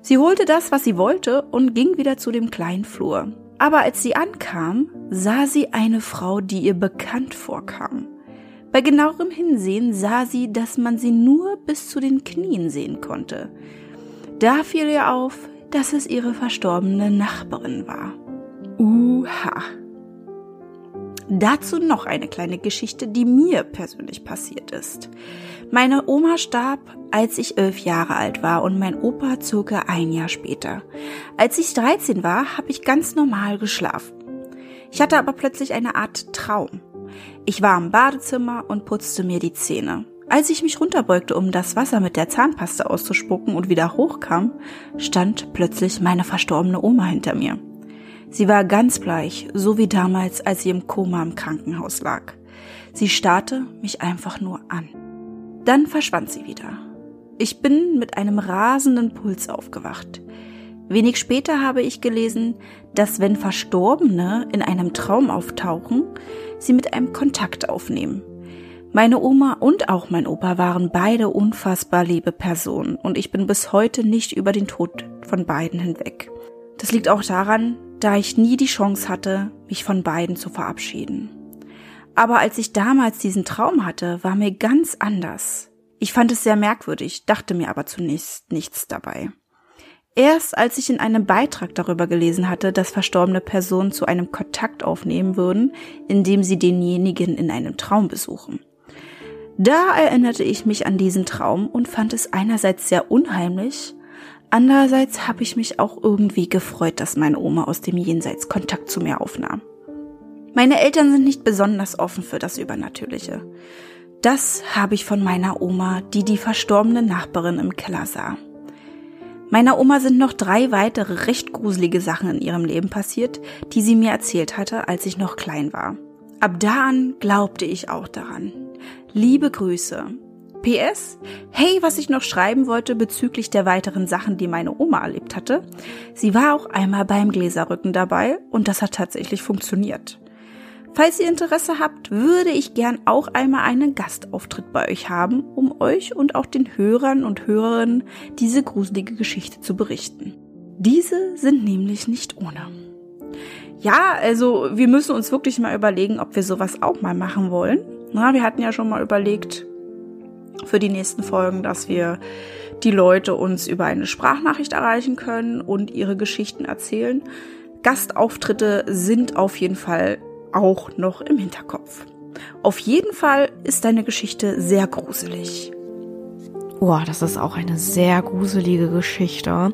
Sie holte das, was sie wollte, und ging wieder zu dem kleinen Flur. Aber als sie ankam, sah sie eine Frau, die ihr bekannt vorkam. Bei genauerem Hinsehen sah sie, dass man sie nur bis zu den Knien sehen konnte. Da fiel ihr auf, dass es ihre verstorbene Nachbarin war. Uha. Dazu noch eine kleine Geschichte, die mir persönlich passiert ist. Meine Oma starb, als ich elf Jahre alt war und mein Opa circa ein Jahr später. Als ich 13 war, habe ich ganz normal geschlafen. Ich hatte aber plötzlich eine Art Traum. Ich war im Badezimmer und putzte mir die Zähne. Als ich mich runterbeugte, um das Wasser mit der Zahnpaste auszuspucken und wieder hochkam, stand plötzlich meine verstorbene Oma hinter mir. Sie war ganz bleich, so wie damals, als sie im Koma im Krankenhaus lag. Sie starrte mich einfach nur an. Dann verschwand sie wieder. Ich bin mit einem rasenden Puls aufgewacht. Wenig später habe ich gelesen, dass wenn Verstorbene in einem Traum auftauchen, sie mit einem Kontakt aufnehmen. Meine Oma und auch mein Opa waren beide unfassbar liebe Personen und ich bin bis heute nicht über den Tod von beiden hinweg. Das liegt auch daran, da ich nie die Chance hatte, mich von beiden zu verabschieden. Aber als ich damals diesen Traum hatte, war mir ganz anders. Ich fand es sehr merkwürdig, dachte mir aber zunächst nichts dabei. Erst als ich in einem Beitrag darüber gelesen hatte, dass verstorbene Personen zu einem Kontakt aufnehmen würden, indem sie denjenigen in einem Traum besuchen. Da erinnerte ich mich an diesen Traum und fand es einerseits sehr unheimlich, Andererseits habe ich mich auch irgendwie gefreut, dass meine Oma aus dem Jenseits Kontakt zu mir aufnahm. Meine Eltern sind nicht besonders offen für das Übernatürliche. Das habe ich von meiner Oma, die die verstorbene Nachbarin im Keller sah. Meiner Oma sind noch drei weitere recht gruselige Sachen in ihrem Leben passiert, die sie mir erzählt hatte, als ich noch klein war. Ab da an glaubte ich auch daran. Liebe Grüße, PS, hey, was ich noch schreiben wollte bezüglich der weiteren Sachen, die meine Oma erlebt hatte. Sie war auch einmal beim Gläserrücken dabei und das hat tatsächlich funktioniert. Falls ihr Interesse habt, würde ich gern auch einmal einen Gastauftritt bei euch haben, um euch und auch den Hörern und Hörerinnen diese gruselige Geschichte zu berichten. Diese sind nämlich nicht ohne. Ja, also wir müssen uns wirklich mal überlegen, ob wir sowas auch mal machen wollen. Na, wir hatten ja schon mal überlegt, für die nächsten Folgen, dass wir die Leute uns über eine Sprachnachricht erreichen können und ihre Geschichten erzählen. Gastauftritte sind auf jeden Fall auch noch im Hinterkopf. Auf jeden Fall ist deine Geschichte sehr gruselig. Boah, das ist auch eine sehr gruselige Geschichte.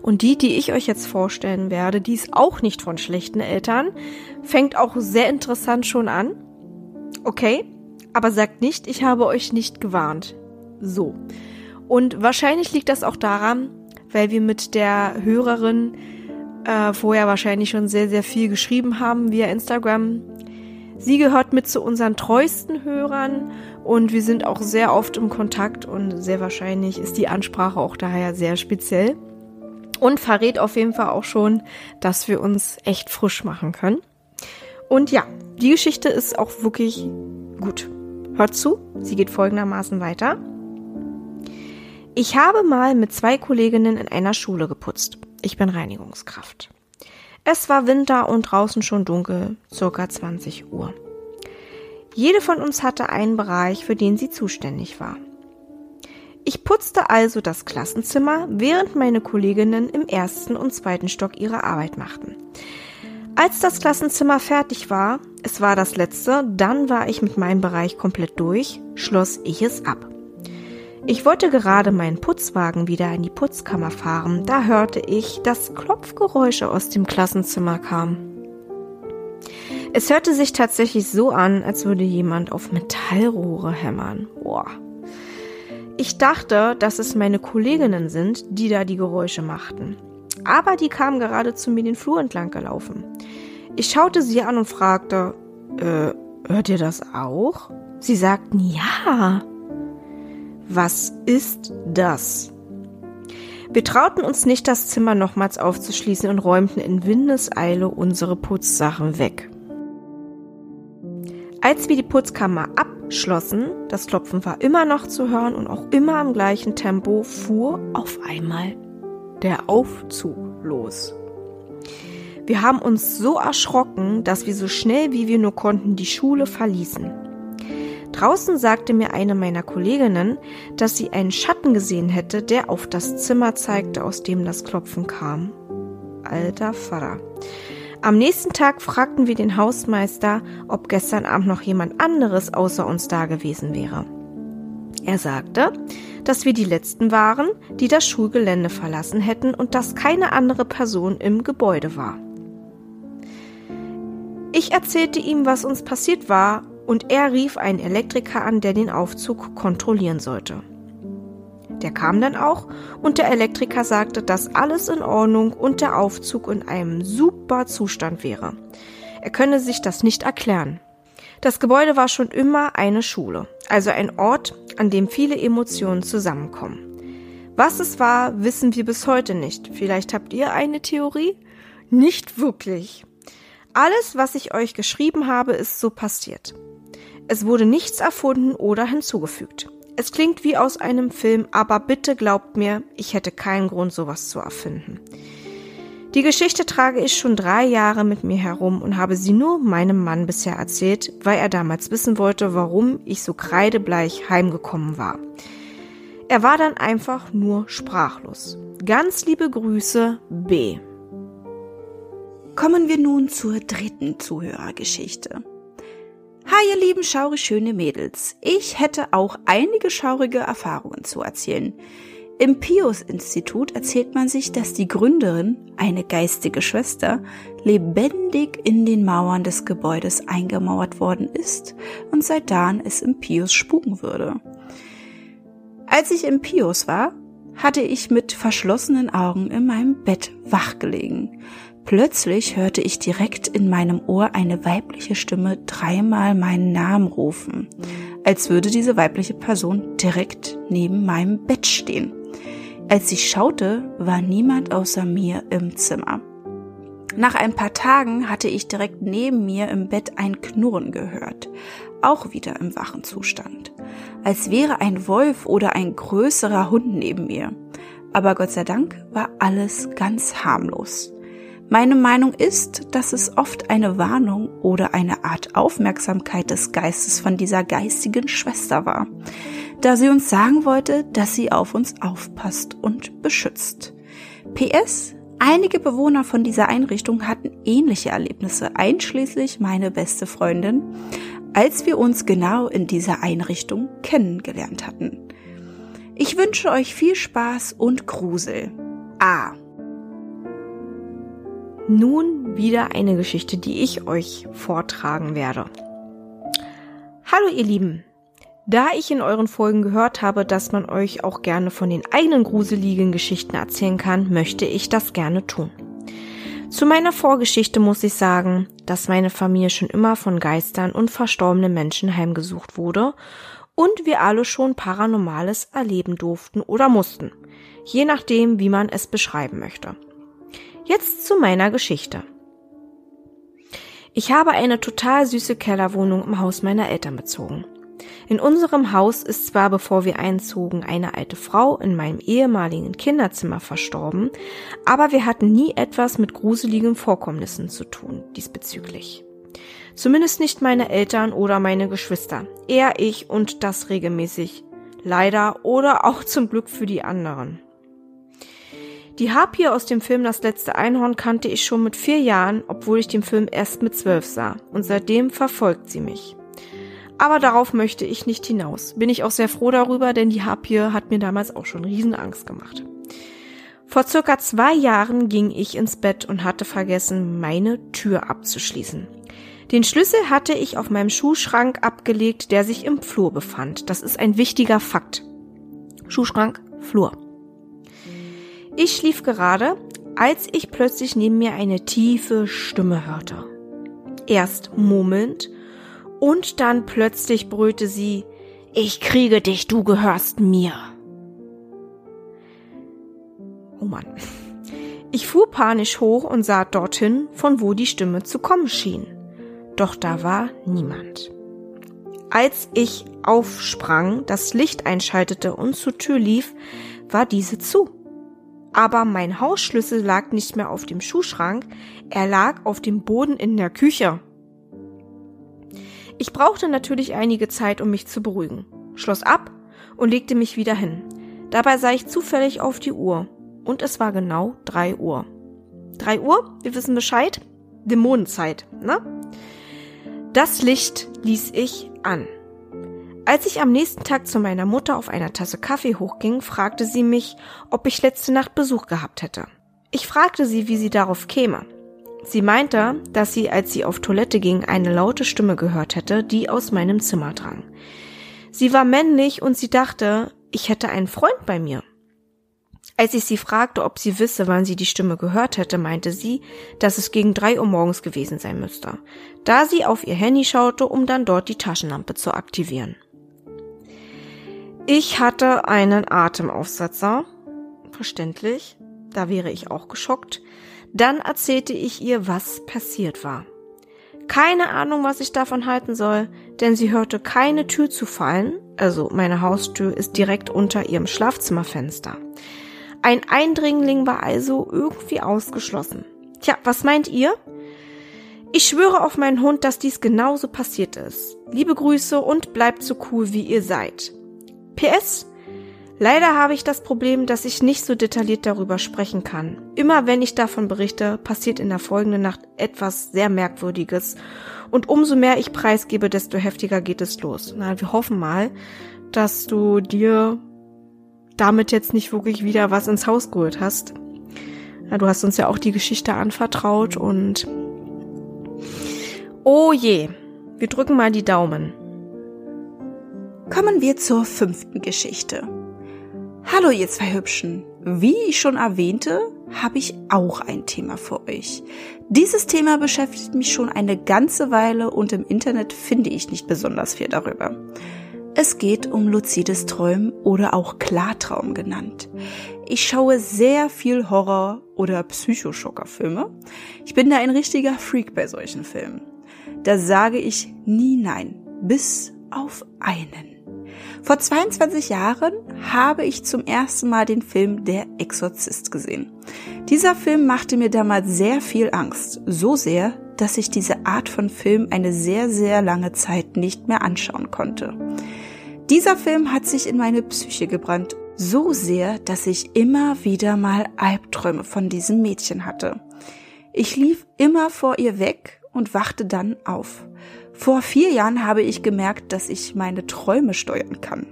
Und die, die ich euch jetzt vorstellen werde, die ist auch nicht von schlechten Eltern. Fängt auch sehr interessant schon an. Okay, aber sagt nicht, ich habe euch nicht gewarnt. So. Und wahrscheinlich liegt das auch daran, weil wir mit der Hörerin äh, vorher wahrscheinlich schon sehr, sehr viel geschrieben haben via Instagram. Sie gehört mit zu unseren treuesten Hörern und wir sind auch sehr oft im Kontakt und sehr wahrscheinlich ist die Ansprache auch daher sehr speziell und verrät auf jeden Fall auch schon, dass wir uns echt frisch machen können. Und ja, die Geschichte ist auch wirklich gut. Hört zu, sie geht folgendermaßen weiter. Ich habe mal mit zwei Kolleginnen in einer Schule geputzt. Ich bin Reinigungskraft. Es war Winter und draußen schon dunkel, circa 20 Uhr. Jede von uns hatte einen Bereich, für den sie zuständig war. Ich putzte also das Klassenzimmer, während meine Kolleginnen im ersten und zweiten Stock ihre Arbeit machten. Als das Klassenzimmer fertig war, es war das letzte, dann war ich mit meinem Bereich komplett durch, schloss ich es ab. Ich wollte gerade meinen Putzwagen wieder in die Putzkammer fahren, da hörte ich, dass Klopfgeräusche aus dem Klassenzimmer kamen. Es hörte sich tatsächlich so an, als würde jemand auf Metallrohre hämmern. Boah. Ich dachte, dass es meine Kolleginnen sind, die da die Geräusche machten aber die kam gerade zu mir den Flur entlang gelaufen. Ich schaute sie an und fragte, äh, hört ihr das auch? Sie sagten ja. Was ist das? Wir trauten uns nicht, das Zimmer nochmals aufzuschließen und räumten in Windeseile unsere Putzsachen weg. Als wir die Putzkammer abschlossen, das Klopfen war immer noch zu hören und auch immer im gleichen Tempo, fuhr auf einmal der Aufzug los. Wir haben uns so erschrocken, dass wir so schnell wie wir nur konnten die Schule verließen. Draußen sagte mir eine meiner Kolleginnen, dass sie einen Schatten gesehen hätte, der auf das Zimmer zeigte, aus dem das Klopfen kam. Alter Vater. Am nächsten Tag fragten wir den Hausmeister, ob gestern Abend noch jemand anderes außer uns da gewesen wäre. Er sagte, dass wir die Letzten waren, die das Schulgelände verlassen hätten und dass keine andere Person im Gebäude war. Ich erzählte ihm, was uns passiert war, und er rief einen Elektriker an, der den Aufzug kontrollieren sollte. Der kam dann auch und der Elektriker sagte, dass alles in Ordnung und der Aufzug in einem super Zustand wäre. Er könne sich das nicht erklären. Das Gebäude war schon immer eine Schule, also ein Ort, an dem viele Emotionen zusammenkommen. Was es war, wissen wir bis heute nicht. Vielleicht habt ihr eine Theorie? Nicht wirklich. Alles, was ich euch geschrieben habe, ist so passiert. Es wurde nichts erfunden oder hinzugefügt. Es klingt wie aus einem Film, aber bitte glaubt mir, ich hätte keinen Grund, sowas zu erfinden. Die Geschichte trage ich schon drei Jahre mit mir herum und habe sie nur meinem Mann bisher erzählt, weil er damals wissen wollte, warum ich so kreidebleich heimgekommen war. Er war dann einfach nur sprachlos. Ganz liebe Grüße, B. Kommen wir nun zur dritten Zuhörergeschichte. Hi, ihr lieben schaurig schöne Mädels. Ich hätte auch einige schaurige Erfahrungen zu erzählen. Im Pius-Institut erzählt man sich, dass die Gründerin, eine geistige Schwester, lebendig in den Mauern des Gebäudes eingemauert worden ist und seit dann es im Pius spuken würde. Als ich im Pius war, hatte ich mit verschlossenen Augen in meinem Bett wach gelegen. Plötzlich hörte ich direkt in meinem Ohr eine weibliche Stimme dreimal meinen Namen rufen, als würde diese weibliche Person direkt neben meinem Bett stehen. Als ich schaute, war niemand außer mir im Zimmer. Nach ein paar Tagen hatte ich direkt neben mir im Bett ein Knurren gehört, auch wieder im wachen Zustand, als wäre ein Wolf oder ein größerer Hund neben mir. Aber Gott sei Dank war alles ganz harmlos. Meine Meinung ist, dass es oft eine Warnung oder eine Art Aufmerksamkeit des Geistes von dieser geistigen Schwester war, da sie uns sagen wollte, dass sie auf uns aufpasst und beschützt. PS, einige Bewohner von dieser Einrichtung hatten ähnliche Erlebnisse, einschließlich meine beste Freundin, als wir uns genau in dieser Einrichtung kennengelernt hatten. Ich wünsche euch viel Spaß und Grusel. A. Nun wieder eine Geschichte, die ich euch vortragen werde. Hallo ihr Lieben. Da ich in euren Folgen gehört habe, dass man euch auch gerne von den eigenen gruseligen Geschichten erzählen kann, möchte ich das gerne tun. Zu meiner Vorgeschichte muss ich sagen, dass meine Familie schon immer von Geistern und verstorbenen Menschen heimgesucht wurde und wir alle schon Paranormales erleben durften oder mussten, je nachdem, wie man es beschreiben möchte. Jetzt zu meiner Geschichte. Ich habe eine total süße Kellerwohnung im Haus meiner Eltern bezogen. In unserem Haus ist zwar bevor wir einzogen eine alte Frau in meinem ehemaligen Kinderzimmer verstorben, aber wir hatten nie etwas mit gruseligen Vorkommnissen zu tun diesbezüglich. Zumindest nicht meine Eltern oder meine Geschwister, eher ich und das regelmäßig. Leider oder auch zum Glück für die anderen. Die Harpie aus dem Film Das letzte Einhorn kannte ich schon mit vier Jahren, obwohl ich den Film erst mit zwölf sah. Und seitdem verfolgt sie mich. Aber darauf möchte ich nicht hinaus. Bin ich auch sehr froh darüber, denn die Harpie hat mir damals auch schon Riesenangst gemacht. Vor circa zwei Jahren ging ich ins Bett und hatte vergessen, meine Tür abzuschließen. Den Schlüssel hatte ich auf meinem Schuhschrank abgelegt, der sich im Flur befand. Das ist ein wichtiger Fakt. Schuhschrank, Flur. Ich schlief gerade, als ich plötzlich neben mir eine tiefe Stimme hörte. Erst murmelnd und dann plötzlich brüllte sie, ich kriege dich, du gehörst mir. Oh Mann. Ich fuhr panisch hoch und sah dorthin, von wo die Stimme zu kommen schien. Doch da war niemand. Als ich aufsprang, das Licht einschaltete und zur Tür lief, war diese zu aber mein Hausschlüssel lag nicht mehr auf dem Schuhschrank, er lag auf dem Boden in der Küche. Ich brauchte natürlich einige Zeit, um mich zu beruhigen, schloss ab und legte mich wieder hin. Dabei sah ich zufällig auf die Uhr und es war genau drei Uhr. Drei Uhr, wir wissen Bescheid, Dämonenzeit, ne? Das Licht ließ ich an. Als ich am nächsten Tag zu meiner Mutter auf einer Tasse Kaffee hochging, fragte sie mich, ob ich letzte Nacht Besuch gehabt hätte. Ich fragte sie, wie sie darauf käme. Sie meinte, dass sie, als sie auf Toilette ging, eine laute Stimme gehört hätte, die aus meinem Zimmer drang. Sie war männlich und sie dachte, ich hätte einen Freund bei mir. Als ich sie fragte, ob sie wisse, wann sie die Stimme gehört hätte, meinte sie, dass es gegen drei Uhr morgens gewesen sein müsste, da sie auf ihr Handy schaute, um dann dort die Taschenlampe zu aktivieren. Ich hatte einen Atemaufsatzer. Verständlich. Da wäre ich auch geschockt. Dann erzählte ich ihr, was passiert war. Keine Ahnung, was ich davon halten soll, denn sie hörte keine Tür zu fallen, also meine Haustür ist direkt unter ihrem Schlafzimmerfenster. Ein Eindringling war also irgendwie ausgeschlossen. Tja, was meint ihr? Ich schwöre auf meinen Hund, dass dies genauso passiert ist. Liebe Grüße und bleibt so cool, wie ihr seid. PS, Leider habe ich das Problem, dass ich nicht so detailliert darüber sprechen kann. Immer wenn ich davon berichte, passiert in der folgenden Nacht etwas sehr Merkwürdiges. Und umso mehr ich preisgebe, desto heftiger geht es los. Na, wir hoffen mal, dass du dir damit jetzt nicht wirklich wieder was ins Haus geholt hast. Na, du hast uns ja auch die Geschichte anvertraut und oh je, wir drücken mal die Daumen. Kommen wir zur fünften Geschichte. Hallo ihr zwei Hübschen. Wie ich schon erwähnte, habe ich auch ein Thema für euch. Dieses Thema beschäftigt mich schon eine ganze Weile und im Internet finde ich nicht besonders viel darüber. Es geht um luzides Träumen oder auch Klartraum genannt. Ich schaue sehr viel Horror- oder Psychoschocker-Filme. Ich bin da ein richtiger Freak bei solchen Filmen. Da sage ich nie nein, bis auf einen. Vor 22 Jahren habe ich zum ersten Mal den Film Der Exorzist gesehen. Dieser Film machte mir damals sehr viel Angst, so sehr, dass ich diese Art von Film eine sehr, sehr lange Zeit nicht mehr anschauen konnte. Dieser Film hat sich in meine Psyche gebrannt, so sehr, dass ich immer wieder mal Albträume von diesem Mädchen hatte. Ich lief immer vor ihr weg und wachte dann auf. Vor vier Jahren habe ich gemerkt, dass ich meine Träume steuern kann.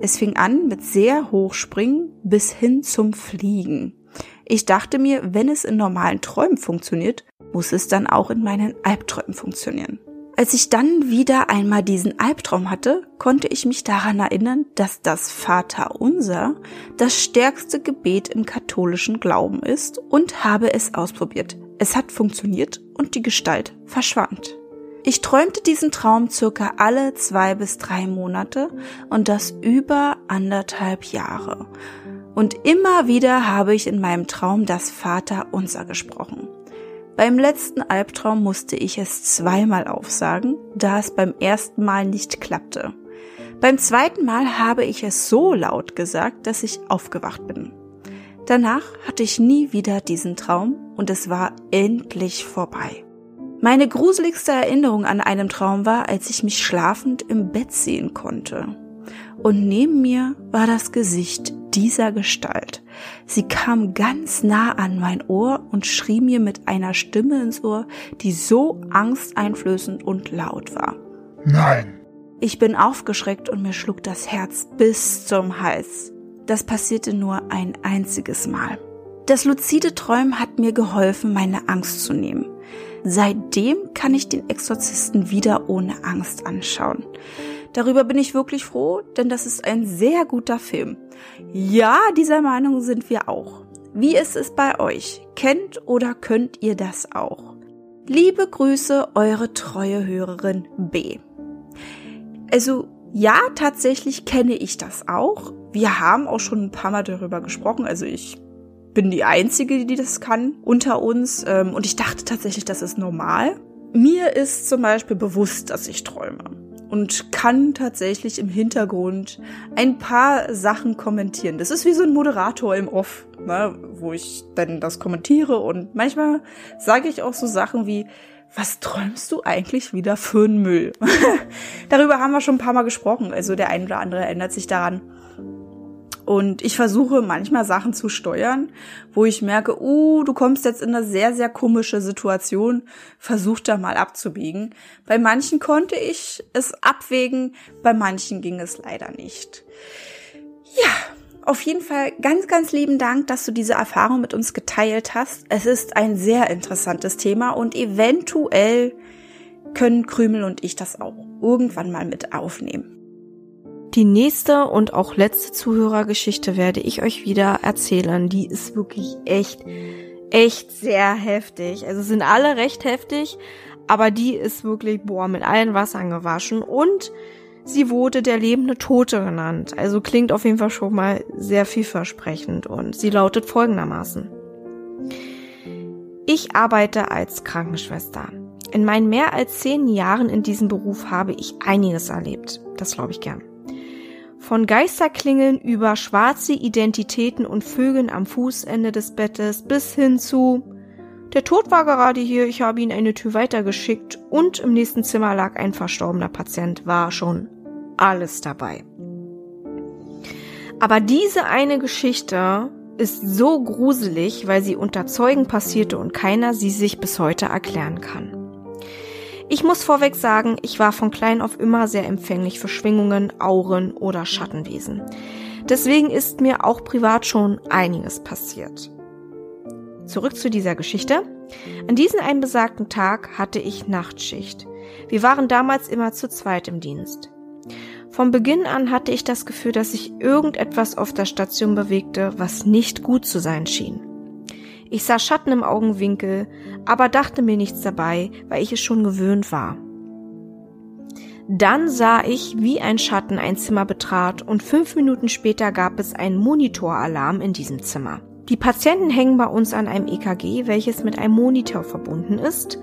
Es fing an mit sehr hochspringen bis hin zum Fliegen. Ich dachte mir, wenn es in normalen Träumen funktioniert, muss es dann auch in meinen Albträumen funktionieren. Als ich dann wieder einmal diesen Albtraum hatte, konnte ich mich daran erinnern, dass das Vaterunser das stärkste Gebet im katholischen Glauben ist und habe es ausprobiert. Es hat funktioniert und die Gestalt verschwand. Ich träumte diesen Traum circa alle zwei bis drei Monate und das über anderthalb Jahre. Und immer wieder habe ich in meinem Traum das Vater unser gesprochen. Beim letzten Albtraum musste ich es zweimal aufsagen, da es beim ersten Mal nicht klappte. Beim zweiten Mal habe ich es so laut gesagt, dass ich aufgewacht bin. Danach hatte ich nie wieder diesen Traum und es war endlich vorbei. Meine gruseligste Erinnerung an einem Traum war, als ich mich schlafend im Bett sehen konnte. Und neben mir war das Gesicht dieser Gestalt. Sie kam ganz nah an mein Ohr und schrie mir mit einer Stimme ins Ohr, die so angsteinflößend und laut war. Nein. Ich bin aufgeschreckt und mir schlug das Herz bis zum Hals. Das passierte nur ein einziges Mal. Das luzide Träumen hat mir geholfen, meine Angst zu nehmen. Seitdem kann ich den Exorzisten wieder ohne Angst anschauen. Darüber bin ich wirklich froh, denn das ist ein sehr guter Film. Ja, dieser Meinung sind wir auch. Wie ist es bei euch? Kennt oder könnt ihr das auch? Liebe Grüße, eure treue Hörerin B. Also, ja, tatsächlich kenne ich das auch. Wir haben auch schon ein paar Mal darüber gesprochen. Also ich bin die Einzige, die das kann unter uns. Ähm, und ich dachte tatsächlich, das ist normal. Mir ist zum Beispiel bewusst, dass ich träume. und kann tatsächlich im Hintergrund ein paar Sachen kommentieren. Das ist wie so ein Moderator im Off, ne, wo ich dann das kommentiere und manchmal sage ich auch so Sachen wie, was träumst du eigentlich wieder für einen Müll? Darüber haben wir schon ein paar Mal gesprochen. Also der ein oder andere erinnert sich daran. Und ich versuche manchmal Sachen zu steuern, wo ich merke, uh, du kommst jetzt in eine sehr, sehr komische Situation, versuch da mal abzubiegen. Bei manchen konnte ich es abwägen, bei manchen ging es leider nicht. Ja, auf jeden Fall ganz, ganz lieben Dank, dass du diese Erfahrung mit uns geteilt hast. Es ist ein sehr interessantes Thema und eventuell können Krümel und ich das auch irgendwann mal mit aufnehmen. Die nächste und auch letzte Zuhörergeschichte werde ich euch wieder erzählen. Die ist wirklich echt, echt sehr heftig. Also sind alle recht heftig, aber die ist wirklich, boah, mit allen Wassern gewaschen und sie wurde der lebende Tote genannt. Also klingt auf jeden Fall schon mal sehr vielversprechend und sie lautet folgendermaßen. Ich arbeite als Krankenschwester. In meinen mehr als zehn Jahren in diesem Beruf habe ich einiges erlebt. Das glaube ich gern. Von Geisterklingeln über schwarze Identitäten und Vögeln am Fußende des Bettes bis hin zu der Tod war gerade hier, ich habe ihn eine Tür weitergeschickt und im nächsten Zimmer lag ein verstorbener Patient, war schon alles dabei. Aber diese eine Geschichte ist so gruselig, weil sie unter Zeugen passierte und keiner sie sich bis heute erklären kann. Ich muss vorweg sagen, ich war von klein auf immer sehr empfänglich für Schwingungen, Auren oder Schattenwesen. Deswegen ist mir auch privat schon einiges passiert. Zurück zu dieser Geschichte. An diesem einen besagten Tag hatte ich Nachtschicht. Wir waren damals immer zu zweit im Dienst. Von Beginn an hatte ich das Gefühl, dass sich irgendetwas auf der Station bewegte, was nicht gut zu sein schien. Ich sah Schatten im Augenwinkel, aber dachte mir nichts dabei, weil ich es schon gewöhnt war. Dann sah ich, wie ein Schatten ein Zimmer betrat und fünf Minuten später gab es einen Monitoralarm in diesem Zimmer. Die Patienten hängen bei uns an einem EKG, welches mit einem Monitor verbunden ist,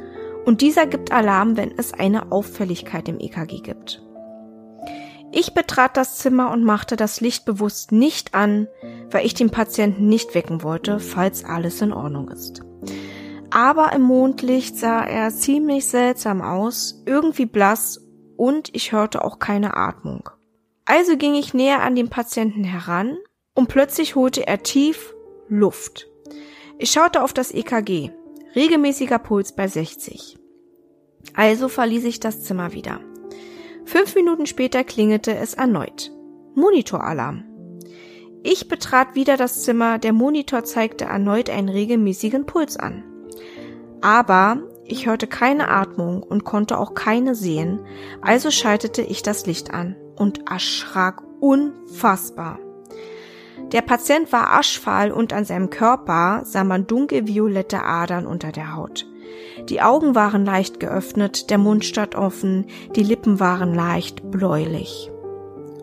und dieser gibt Alarm, wenn es eine Auffälligkeit im EKG gibt. Ich betrat das Zimmer und machte das Licht bewusst nicht an, weil ich den Patienten nicht wecken wollte, falls alles in Ordnung ist. Aber im Mondlicht sah er ziemlich seltsam aus, irgendwie blass und ich hörte auch keine Atmung. Also ging ich näher an den Patienten heran und plötzlich holte er tief Luft. Ich schaute auf das EKG. Regelmäßiger Puls bei 60. Also verließ ich das Zimmer wieder. Fünf Minuten später klingelte es erneut. Monitoralarm. Ich betrat wieder das Zimmer, der Monitor zeigte erneut einen regelmäßigen Puls an. Aber ich hörte keine Atmung und konnte auch keine sehen, also schaltete ich das Licht an und erschrak unfassbar. Der Patient war aschfahl und an seinem Körper sah man dunkelviolette Adern unter der Haut. Die Augen waren leicht geöffnet, der Mund stand offen, die Lippen waren leicht bläulich.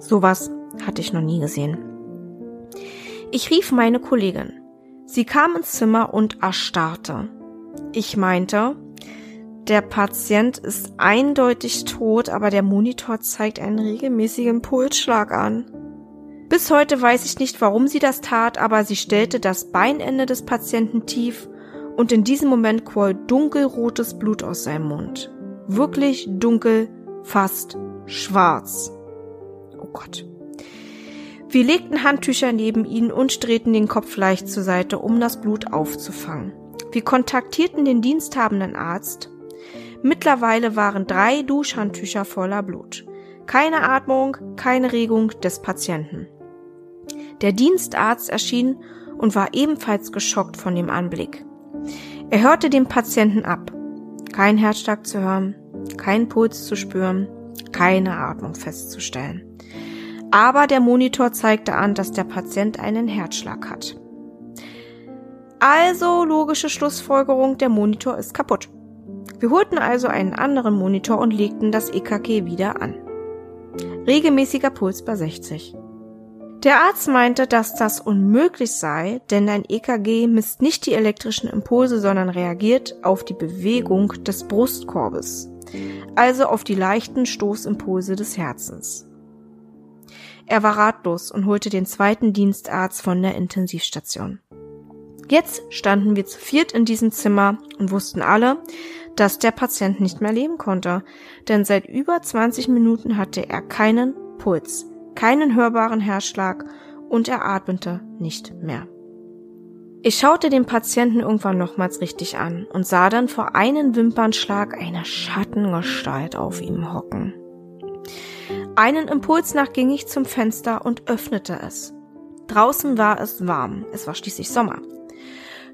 Sowas hatte ich noch nie gesehen. Ich rief meine Kollegin. Sie kam ins Zimmer und erstarrte. Ich meinte, der Patient ist eindeutig tot, aber der Monitor zeigt einen regelmäßigen Pulsschlag an. Bis heute weiß ich nicht, warum sie das tat, aber sie stellte das Beinende des Patienten tief und in diesem Moment quoll dunkelrotes Blut aus seinem Mund. Wirklich dunkel, fast schwarz. Oh Gott. Wir legten Handtücher neben ihn und drehten den Kopf leicht zur Seite, um das Blut aufzufangen. Wir kontaktierten den diensthabenden Arzt. Mittlerweile waren drei Duschhandtücher voller Blut. Keine Atmung, keine Regung des Patienten. Der Dienstarzt erschien und war ebenfalls geschockt von dem Anblick. Er hörte den Patienten ab. Kein Herzschlag zu hören, kein Puls zu spüren, keine Atmung festzustellen. Aber der Monitor zeigte an, dass der Patient einen Herzschlag hat. Also logische Schlussfolgerung, der Monitor ist kaputt. Wir holten also einen anderen Monitor und legten das EKG wieder an. Regelmäßiger Puls bei 60. Der Arzt meinte, dass das unmöglich sei, denn ein EKG misst nicht die elektrischen Impulse, sondern reagiert auf die Bewegung des Brustkorbes. also auf die leichten Stoßimpulse des Herzens. Er war ratlos und holte den zweiten Dienstarzt von der Intensivstation. Jetzt standen wir zu viert in diesem Zimmer und wussten alle, dass der Patient nicht mehr leben konnte, denn seit über 20 Minuten hatte er keinen Puls, keinen hörbaren Herzschlag und er atmete nicht mehr. Ich schaute den Patienten irgendwann nochmals richtig an und sah dann vor einem Wimpernschlag eine Schattengestalt auf ihm hocken. Einen Impuls nach ging ich zum Fenster und öffnete es. Draußen war es warm, es war schließlich Sommer.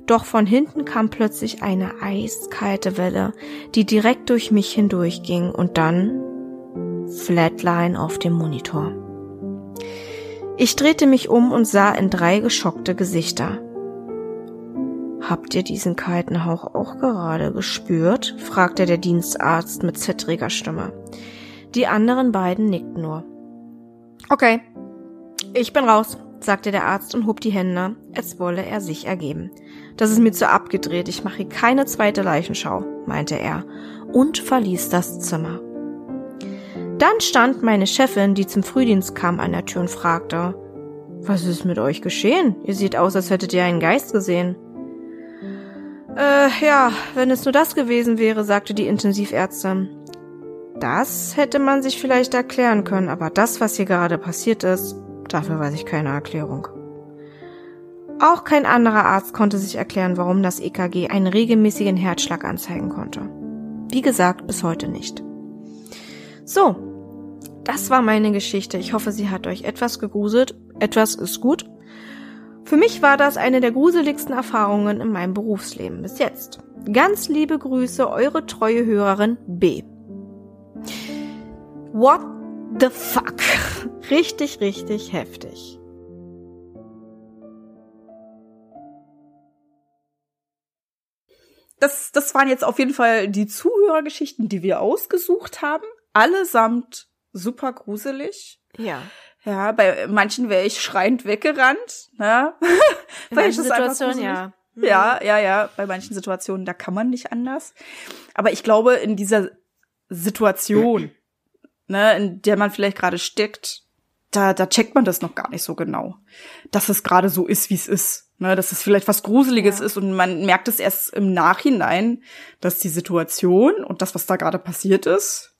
Doch von hinten kam plötzlich eine eiskalte Welle, die direkt durch mich hindurchging und dann Flatline auf dem Monitor. Ich drehte mich um und sah in drei geschockte Gesichter. Habt ihr diesen kalten Hauch auch gerade gespürt? fragte der Dienstarzt mit zittriger Stimme. Die anderen beiden nickten nur. Okay, ich bin raus, sagte der Arzt und hob die Hände, als wolle er sich ergeben. Das ist mir zu abgedreht, ich mache keine zweite Leichenschau, meinte er und verließ das Zimmer. Dann stand meine Chefin, die zum Frühdienst kam, an der Tür und fragte, was ist mit euch geschehen? Ihr seht aus, als hättet ihr einen Geist gesehen. Äh, ja, wenn es nur das gewesen wäre, sagte die Intensivärztin. Das hätte man sich vielleicht erklären können, aber das, was hier gerade passiert ist, dafür weiß ich keine Erklärung. Auch kein anderer Arzt konnte sich erklären, warum das EKG einen regelmäßigen Herzschlag anzeigen konnte. Wie gesagt, bis heute nicht. So, das war meine Geschichte. Ich hoffe, sie hat euch etwas gegruselt. Etwas ist gut. Für mich war das eine der gruseligsten Erfahrungen in meinem Berufsleben bis jetzt. Ganz liebe Grüße, eure treue Hörerin B. What the fuck? Richtig, richtig heftig. Das, das waren jetzt auf jeden Fall die Zuhörergeschichten, die wir ausgesucht haben. Allesamt super gruselig. Ja. Ja, bei manchen wäre ich schreiend weggerannt. Ne? In Weil ich manchen Situationen, ja. Mhm. Ja, ja, ja. Bei manchen Situationen, da kann man nicht anders. Aber ich glaube, in dieser Situation, ne, in der man vielleicht gerade steckt, da, da checkt man das noch gar nicht so genau. Dass es gerade so ist, wie es ist. Ne, dass es vielleicht was Gruseliges Ja. ist und man merkt es erst im Nachhinein, dass die Situation und das, was da gerade passiert ist,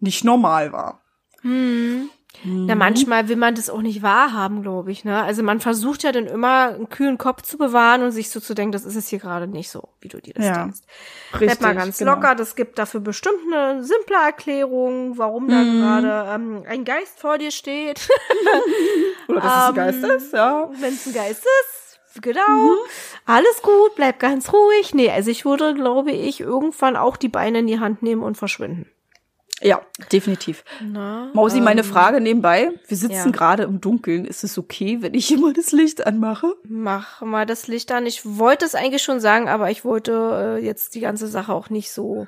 nicht normal war. Hm. Na, Mhm. manchmal will man das auch nicht wahrhaben, glaube ich, ne? Also man versucht ja dann immer einen kühlen Kopf zu bewahren und sich so zu denken, das ist jetzt hier gerade nicht so, wie du dir das Ja. denkst. Bleib mal ganz genau. locker, das gibt dafür bestimmt eine simple Erklärung, warum da Mhm. gerade ähm, ein Geist vor dir steht. Oder dass es ein Ähm, Geist ist, ja. Wenn es ein Geist ist, genau. Alles gut, bleib ganz ruhig. Nee, also ich würde, glaube ich, irgendwann auch die Beine in die Hand nehmen und verschwinden. Ja, definitiv. Na, Mausi, meine ähm, Frage nebenbei. Wir sitzen ja. gerade im Dunkeln. Ist es okay, wenn ich immer das Licht anmache? Mach mal das Licht an. Ich wollte es eigentlich schon sagen, aber ich wollte äh, jetzt die ganze Sache auch nicht so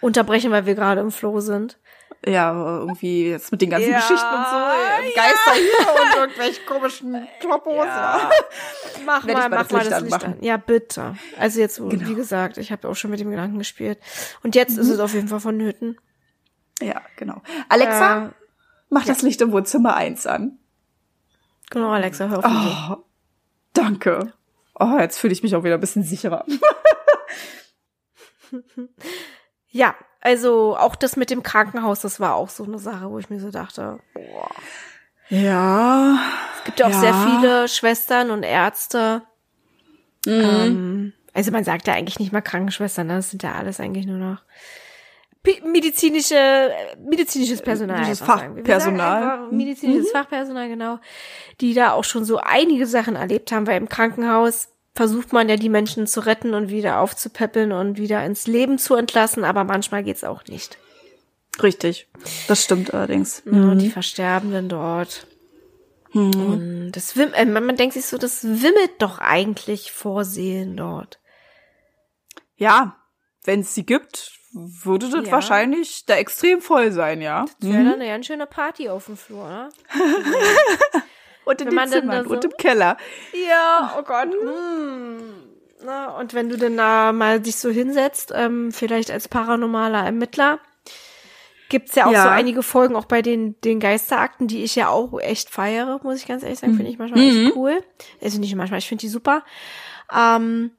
unterbrechen, weil wir gerade im Flow sind. Ja, irgendwie jetzt mit den ganzen Ja, Geschichten und so. äh, Geister hier und irgendwelche komischen Kloppos. Ja. Mach mal, mal mach das mal das Licht an. Ja, bitte. Also jetzt, Genau. wie gesagt, ich habe auch schon mit dem Gedanken gespielt. Und jetzt ist es auf jeden Fall vonnöten. Ja, genau. Alexa, Äh, mach das Licht im Wohnzimmer eins an. genau, Alexa, hör auf mich. Oh, danke. Oh, jetzt fühle ich mich auch wieder ein bisschen sicherer. Ja, also auch das mit dem Krankenhaus, das war auch so eine Sache, wo ich mir so dachte, boah. Ja. Es gibt ja auch Ja. sehr viele Schwestern und Ärzte. Mhm. Ähm, also man sagt ja eigentlich nicht mal Krankenschwestern, ne? das sind ja alles eigentlich nur noch medizinische, äh, medizinisches Personal. Medizinisches Fachpersonal. einfach Medizinisches Mhm. Fachpersonal, genau. Die da auch schon so einige Sachen erlebt haben, weil im Krankenhaus versucht man ja die Menschen zu retten und wieder aufzupäppeln und wieder ins Leben zu entlassen, aber manchmal geht's auch nicht. Richtig. Das stimmt allerdings. Ja, Die Versterbenden dort. Und das äh, man man denkt sich so, das wimmelt doch eigentlich vor Seelen dort. Ja, wenn es sie gibt, würde das Ja. wahrscheinlich da extrem voll sein, ja. Das wäre dann eine ganz schöne Party auf dem Flur, ne? Und in Wenn da so- und im Keller. Ja, oh Gott. Mm. Na, und wenn du denn da mal dich so hinsetzt, ähm, vielleicht als paranormaler Ermittler, gibt's ja auch Ja. so einige Folgen, auch bei den, den Geisterakten, die ich ja auch echt feiere, muss ich ganz ehrlich sagen, finde ich manchmal Mhm. echt cool. Also nicht manchmal, ich finde die super. Ähm,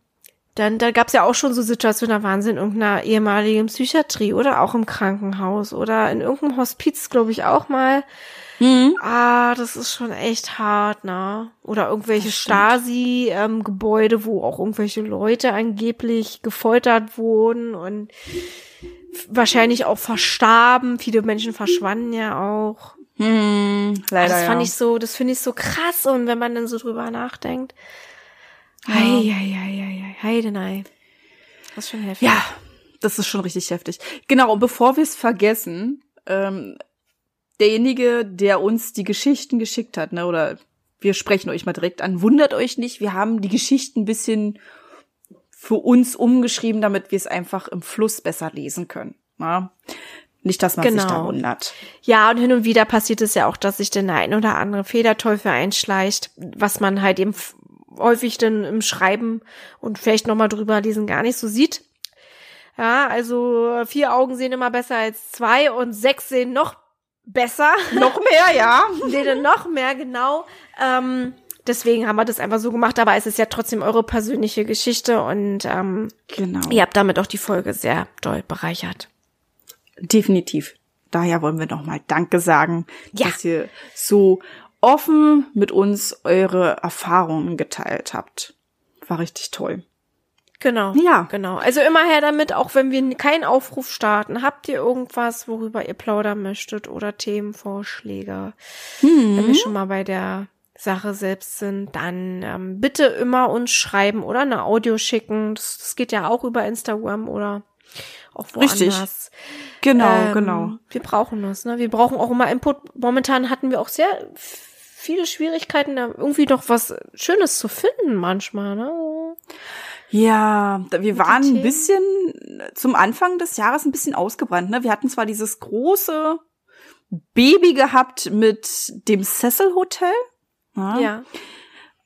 dann, da gab's ja auch schon so Situationen, da waren sie in irgendeiner ehemaligen Psychiatrie oder auch im Krankenhaus oder in irgendeinem Hospiz, glaube ich, auch mal. Mhm. Ah, das ist schon echt hart, ne? Oder irgendwelche Stasi-Gebäude, wo auch irgendwelche Leute angeblich gefoltert wurden und wahrscheinlich auch verstarben. Viele Menschen verschwanden ja auch. Hm, leider, das fand ja. ich so, das finde ich so krass. Und wenn man dann so drüber nachdenkt. Hei, hei, hei, hei, hei, Heidenei. Das ist schon heftig. Ja, das ist schon richtig heftig. Genau, und bevor wir es vergessen, ähm, derjenige, der uns die Geschichten geschickt hat, ne, oder wir sprechen euch mal direkt an, wundert euch nicht, wir haben die Geschichten ein bisschen für uns umgeschrieben, damit wir es einfach im Fluss besser lesen können. Ne? Nicht, dass man sich da Genau. wundert. Ja, und hin und wieder passiert es ja auch, dass sich denn der ein oder andere Federteufel einschleicht, was man halt eben häufig dann im Schreiben und vielleicht nochmal drüber lesen gar nicht so sieht. Ja, also vier Augen sehen immer besser als zwei und sechs sehen noch besser. Noch mehr, ja. sehen noch mehr, genau. Ähm, deswegen haben wir das einfach so gemacht, aber es ist ja trotzdem eure persönliche Geschichte und ähm, Genau. ihr habt damit auch die Folge sehr doll bereichert. Definitiv. Daher wollen wir nochmal Danke sagen, Ja. dass ihr so offen mit uns eure Erfahrungen geteilt habt. War richtig toll. Genau. Ja. Genau. Also immer her damit, auch wenn wir keinen Aufruf starten. Habt ihr irgendwas, worüber ihr plaudern möchtet oder Themenvorschläge? Wenn wir schon mal bei der Sache selbst sind, dann ähm, bitte immer uns schreiben oder eine Audio schicken. Das, das geht ja auch über Instagram oder auch woanders. Richtig. Genau, Ähm, genau. Wir brauchen das, ne? Wir brauchen auch immer Input. Momentan hatten wir auch sehr viele Schwierigkeiten, da irgendwie doch was Schönes zu finden manchmal, ne? Ja, wir waren ein bisschen zum Anfang des Jahres ein bisschen ausgebrannt. Ne? Wir hatten zwar dieses große Baby gehabt mit dem Cecil Hotel. Ja. Ja.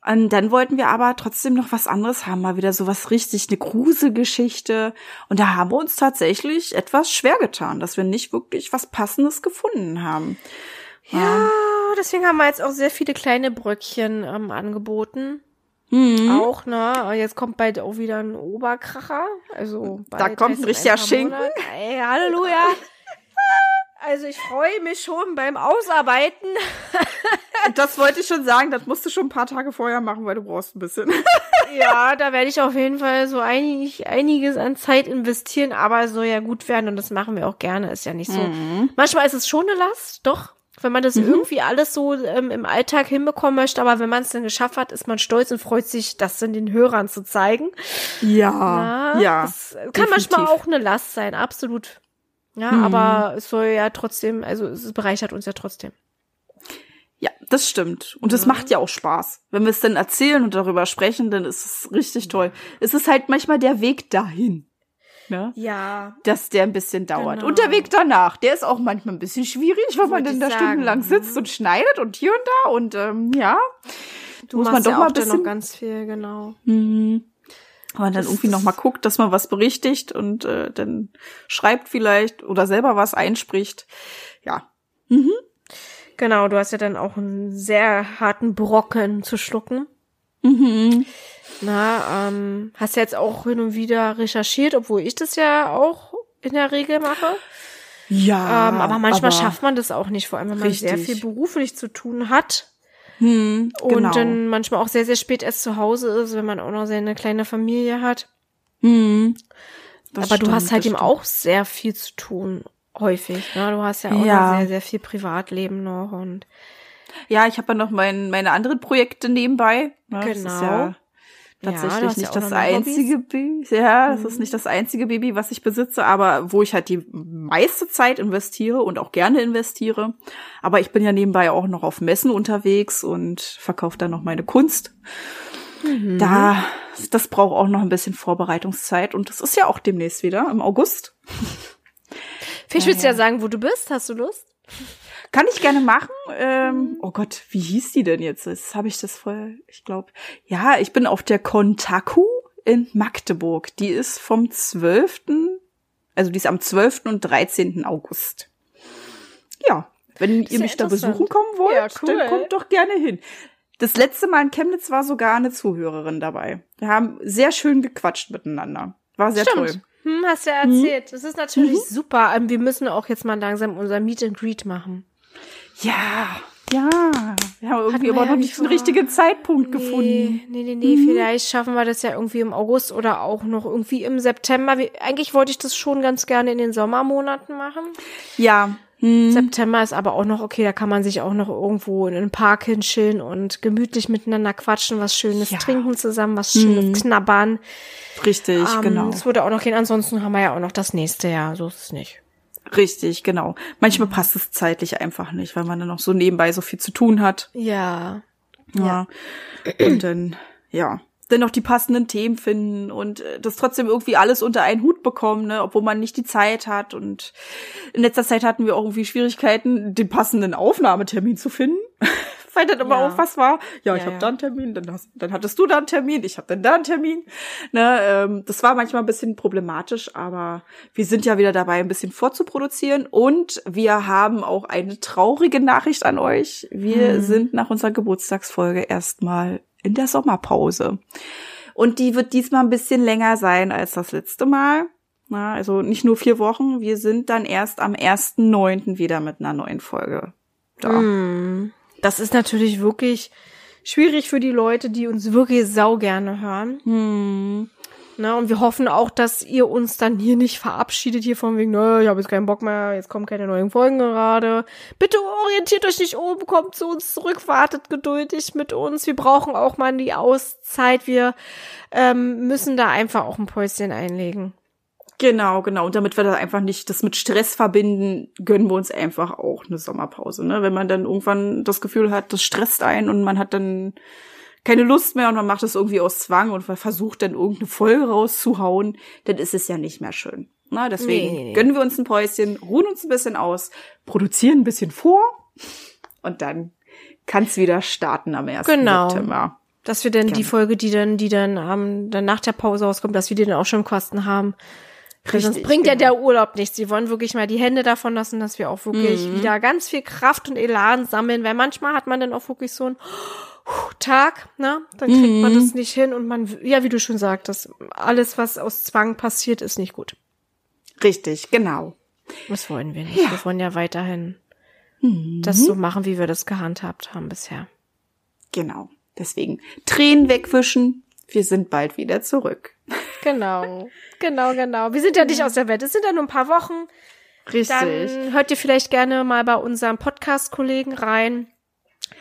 Und dann wollten wir aber trotzdem noch was anderes haben, mal wieder so was richtig, eine Gruselgeschichte. Und da haben wir uns tatsächlich etwas schwer getan, dass wir nicht wirklich was Passendes gefunden haben. Ja, deswegen haben wir jetzt auch sehr viele kleine Bröckchen ähm, angeboten. Mhm. Auch, ne? Jetzt kommt bald auch wieder ein Oberkracher. Also Da kommt ein richtiger Schinken. Ey, Halleluja. Also ich freue mich schon beim Ausarbeiten. Das wollte ich schon sagen, das musst du schon ein paar Tage vorher machen, weil du brauchst ein bisschen. Ja, da werde ich auf jeden Fall so einig, einiges an Zeit investieren, aber es soll ja gut werden und das machen wir auch gerne. Ist ja nicht so. Mhm. Manchmal ist es schon eine Last, doch. Wenn man das irgendwie alles so ähm, im Alltag hinbekommen möchte, aber wenn man es dann geschafft hat, ist man stolz und freut sich, das dann den Hörern zu zeigen. Ja, Ja, ja. Das kann manchmal definitiv. auch eine Last sein, absolut. Ja, aber es soll ja trotzdem, also es bereichert uns ja trotzdem. Ja, das stimmt. Und es macht ja auch Spaß. Wenn wir es dann erzählen und darüber sprechen, dann ist es richtig toll. Es ist halt manchmal der Weg dahin. Ne? Ja. Dass der ein bisschen dauert. Genau. Und der Weg danach, der ist auch manchmal ein bisschen schwierig, weil man Wollte ich da sagen. stundenlang sitzt und schneidet und hier und da und ähm, ja. Du Muss man doch ja mal ein bisschen- noch ganz viel, genau. Mhm. Aber dann Das- irgendwie noch mal guckt, dass man was berichtigt und äh, dann schreibt vielleicht oder selber was einspricht. Ja. Genau, du hast ja dann auch einen sehr harten Brocken zu schlucken. Mhm. Na, ähm, hast ja jetzt auch hin und wieder recherchiert, obwohl ich das ja auch in der Regel mache. Ja. ähm, aber manchmal schafft man das auch nicht, vor allem wenn man sehr Richtig. viel beruflich zu tun hat. hm, Und genau. dann manchmal auch sehr, sehr spät erst zu Hause ist, wenn man auch noch seine kleine Familie hat. hm. Das Aber du stimmt, hast halt eben stimmt. auch sehr viel zu tun, häufig. Ne? Du hast ja auch Ja. sehr, sehr viel Privatleben noch und Ja, ich habe ja noch mein, meine anderen Projekte nebenbei. Ne? Das ist Genau. ja Ja, tatsächlich ja nicht auch das einzige Baby. Ja, das ist nicht das einzige Baby, was ich besitze, aber wo ich halt die meiste Zeit investiere und auch gerne investiere. Aber ich bin ja nebenbei auch noch auf Messen unterwegs und verkaufe dann noch meine Kunst. Mhm. Da, das braucht auch noch ein bisschen Vorbereitungszeit und das ist ja auch demnächst wieder im August. Vielleicht willst du ja sagen, wo du bist. Hast du Lust? Kann ich gerne machen. Mhm. Ähm, oh Gott, wie hieß die denn jetzt? Jetzt habe ich das voll, ich glaube. Ja, ich bin auf der Kontaku in Magdeburg. Die ist vom 12., also die ist am 12. und 13. August. Ja, wenn ihr mich da besuchen kommen wollt, Ja, cool. dann kommt doch gerne hin. Das letzte Mal in Chemnitz war sogar eine Zuhörerin dabei. Wir haben sehr schön gequatscht miteinander. War sehr Stimmt. toll. Hm, hast du ja erzählt. Das ist natürlich super. Ähm, Wir müssen auch jetzt mal langsam unser Meet and Greet machen. Ja, ja. Wir haben irgendwie aber ja noch nicht den richtigen Zeitpunkt gefunden. Nee, nee, nee, vielleicht schaffen wir das ja irgendwie im August oder auch noch irgendwie im September. Wie- Eigentlich wollte ich das schon ganz gerne in den Sommermonaten machen. Ja. Hm. September ist aber auch noch okay, da kann man sich auch noch irgendwo in einen Park hinschillen und gemütlich miteinander quatschen, was Schönes Ja. trinken zusammen, was Schönes knabbern. Richtig, Ähm, genau. Das würde auch noch gehen. Ansonsten haben wir ja auch noch das nächste Jahr. So ist es nicht. Richtig, genau. Manchmal passt es zeitlich einfach nicht, weil man dann noch so nebenbei so viel zu tun hat. Ja. Ja. Und dann, ja, dann noch die passenden Themen finden und äh, das trotzdem irgendwie alles unter einen Hut bekommen, ne, obwohl man nicht die Zeit hat. Und in letzter Zeit hatten wir auch irgendwie Schwierigkeiten, den passenden Aufnahmetermin zu finden. Weil dann immer Ja. auch was war. Ja, ich Ja, habe ja. da einen Termin, dann, hast, dann hattest du da einen Termin, ich habe dann da einen Termin. Ne, ähm, das war manchmal ein bisschen problematisch, aber wir sind ja wieder dabei, ein bisschen vorzuproduzieren. Und wir haben auch eine traurige Nachricht an euch. Wir sind nach unserer Geburtstagsfolge erstmal in der Sommerpause. Und die wird diesmal ein bisschen länger sein als das letzte Mal. Na, also nicht nur vier Wochen. Wir sind dann erst am 1.9. wieder mit einer neuen Folge da. Hm. Das ist natürlich wirklich schwierig für die Leute, die uns wirklich sau gerne hören. Hm. Ne, und wir hoffen auch, dass ihr uns dann hier nicht verabschiedet, hier von wegen, ne, ich habe jetzt keinen Bock mehr, jetzt kommen keine neuen Folgen gerade. Bitte orientiert euch nicht um, kommt zu uns zurück, wartet geduldig mit uns. Wir brauchen auch mal die Auszeit. Wir ähm, müssen da einfach auch ein Päuschen einlegen. Genau, genau. Und damit wir da einfach nicht das mit Stress verbinden, gönnen wir uns einfach auch eine Sommerpause. Ne? Wenn man dann irgendwann das Gefühl hat, das stresst einen und man hat dann keine Lust mehr und man macht es irgendwie aus Zwang und man versucht dann irgendeine Folge rauszuhauen, dann ist es ja nicht mehr schön. Na, deswegen Nee, gönnen wir uns ein Päuschen, ruhen uns ein bisschen aus, produzieren ein bisschen vor und dann kann's wieder starten am 1. Genau. September. Dass wir dann die Gerne. Folge, die dann, die dann, ähm, dann nach der Pause rauskommt, dass wir die dann auch schon im Kosten haben. Weil sonst Richtig, bringt ja genau. der Urlaub nichts. Sie wollen wirklich mal die Hände davon lassen, dass wir auch wirklich Mhm. wieder ganz viel Kraft und Elan sammeln, weil manchmal hat man dann auch wirklich so einen Tag, ne? Dann kriegt man Mhm. das nicht hin und man, ja, wie du schon sagtest, alles, was aus Zwang passiert, ist nicht gut. Richtig, genau. Das wollen wir nicht. Wir wollen ja weiterhin das Mhm. so machen, wie wir das gehandhabt haben bisher. Genau. Deswegen Tränen wegwischen. Wir sind bald wieder zurück. Genau, genau, genau. Wir sind ja nicht aus der Welt. Es sind ja nur ein paar Wochen. Richtig. Dann hört ihr vielleicht gerne mal bei unserem Podcast-Kollegen rein.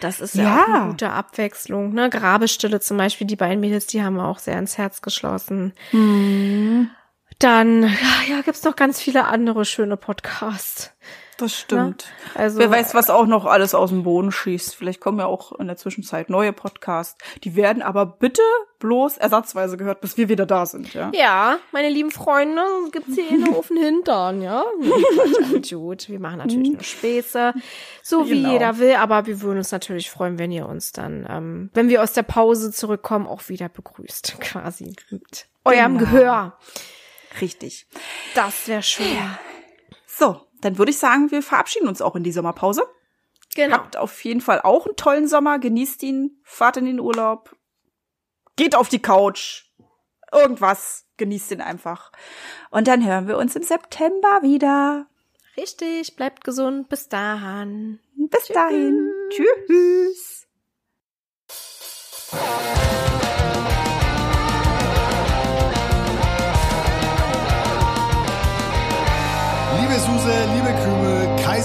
Das ist ja, Ja. auch eine gute Abwechslung. Ne? Grabestille zum Beispiel, die beiden Mädels, die haben wir auch sehr ins Herz geschlossen. Mhm. Dann, ja, ja, gibt's noch ganz viele andere schöne Podcasts. Das stimmt. Also, Wer weiß, was auch noch alles aus dem Boden schießt. Vielleicht kommen ja auch in der Zwischenzeit neue Podcasts. Die werden aber bitte bloß ersatzweise gehört, bis wir wieder da sind, ja? Ja, meine lieben Freunde, gibt's hier eine auf den Hintern, ja? Gut. Wir machen natürlich nur Späße, so wie Genau. jeder will, aber wir würden uns natürlich freuen, wenn ihr uns dann, ähm, wenn wir aus der Pause zurückkommen, auch wieder begrüßt, quasi mit eurem Genau. Gehör. Richtig. Das wäre schön. So, dann würde ich sagen, wir verabschieden uns auch in die Sommerpause. Genau. Habt auf jeden Fall auch einen tollen Sommer, genießt ihn, fahrt in den Urlaub, geht auf die Couch, irgendwas, genießt ihn einfach. Und dann hören wir uns im September wieder. Richtig, bleibt gesund, bis dahin. Bis dahin. Tschüss.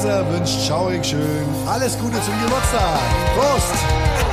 Kaiser wünscht schaurig schön alles Gute zum Geburtstag. Prost!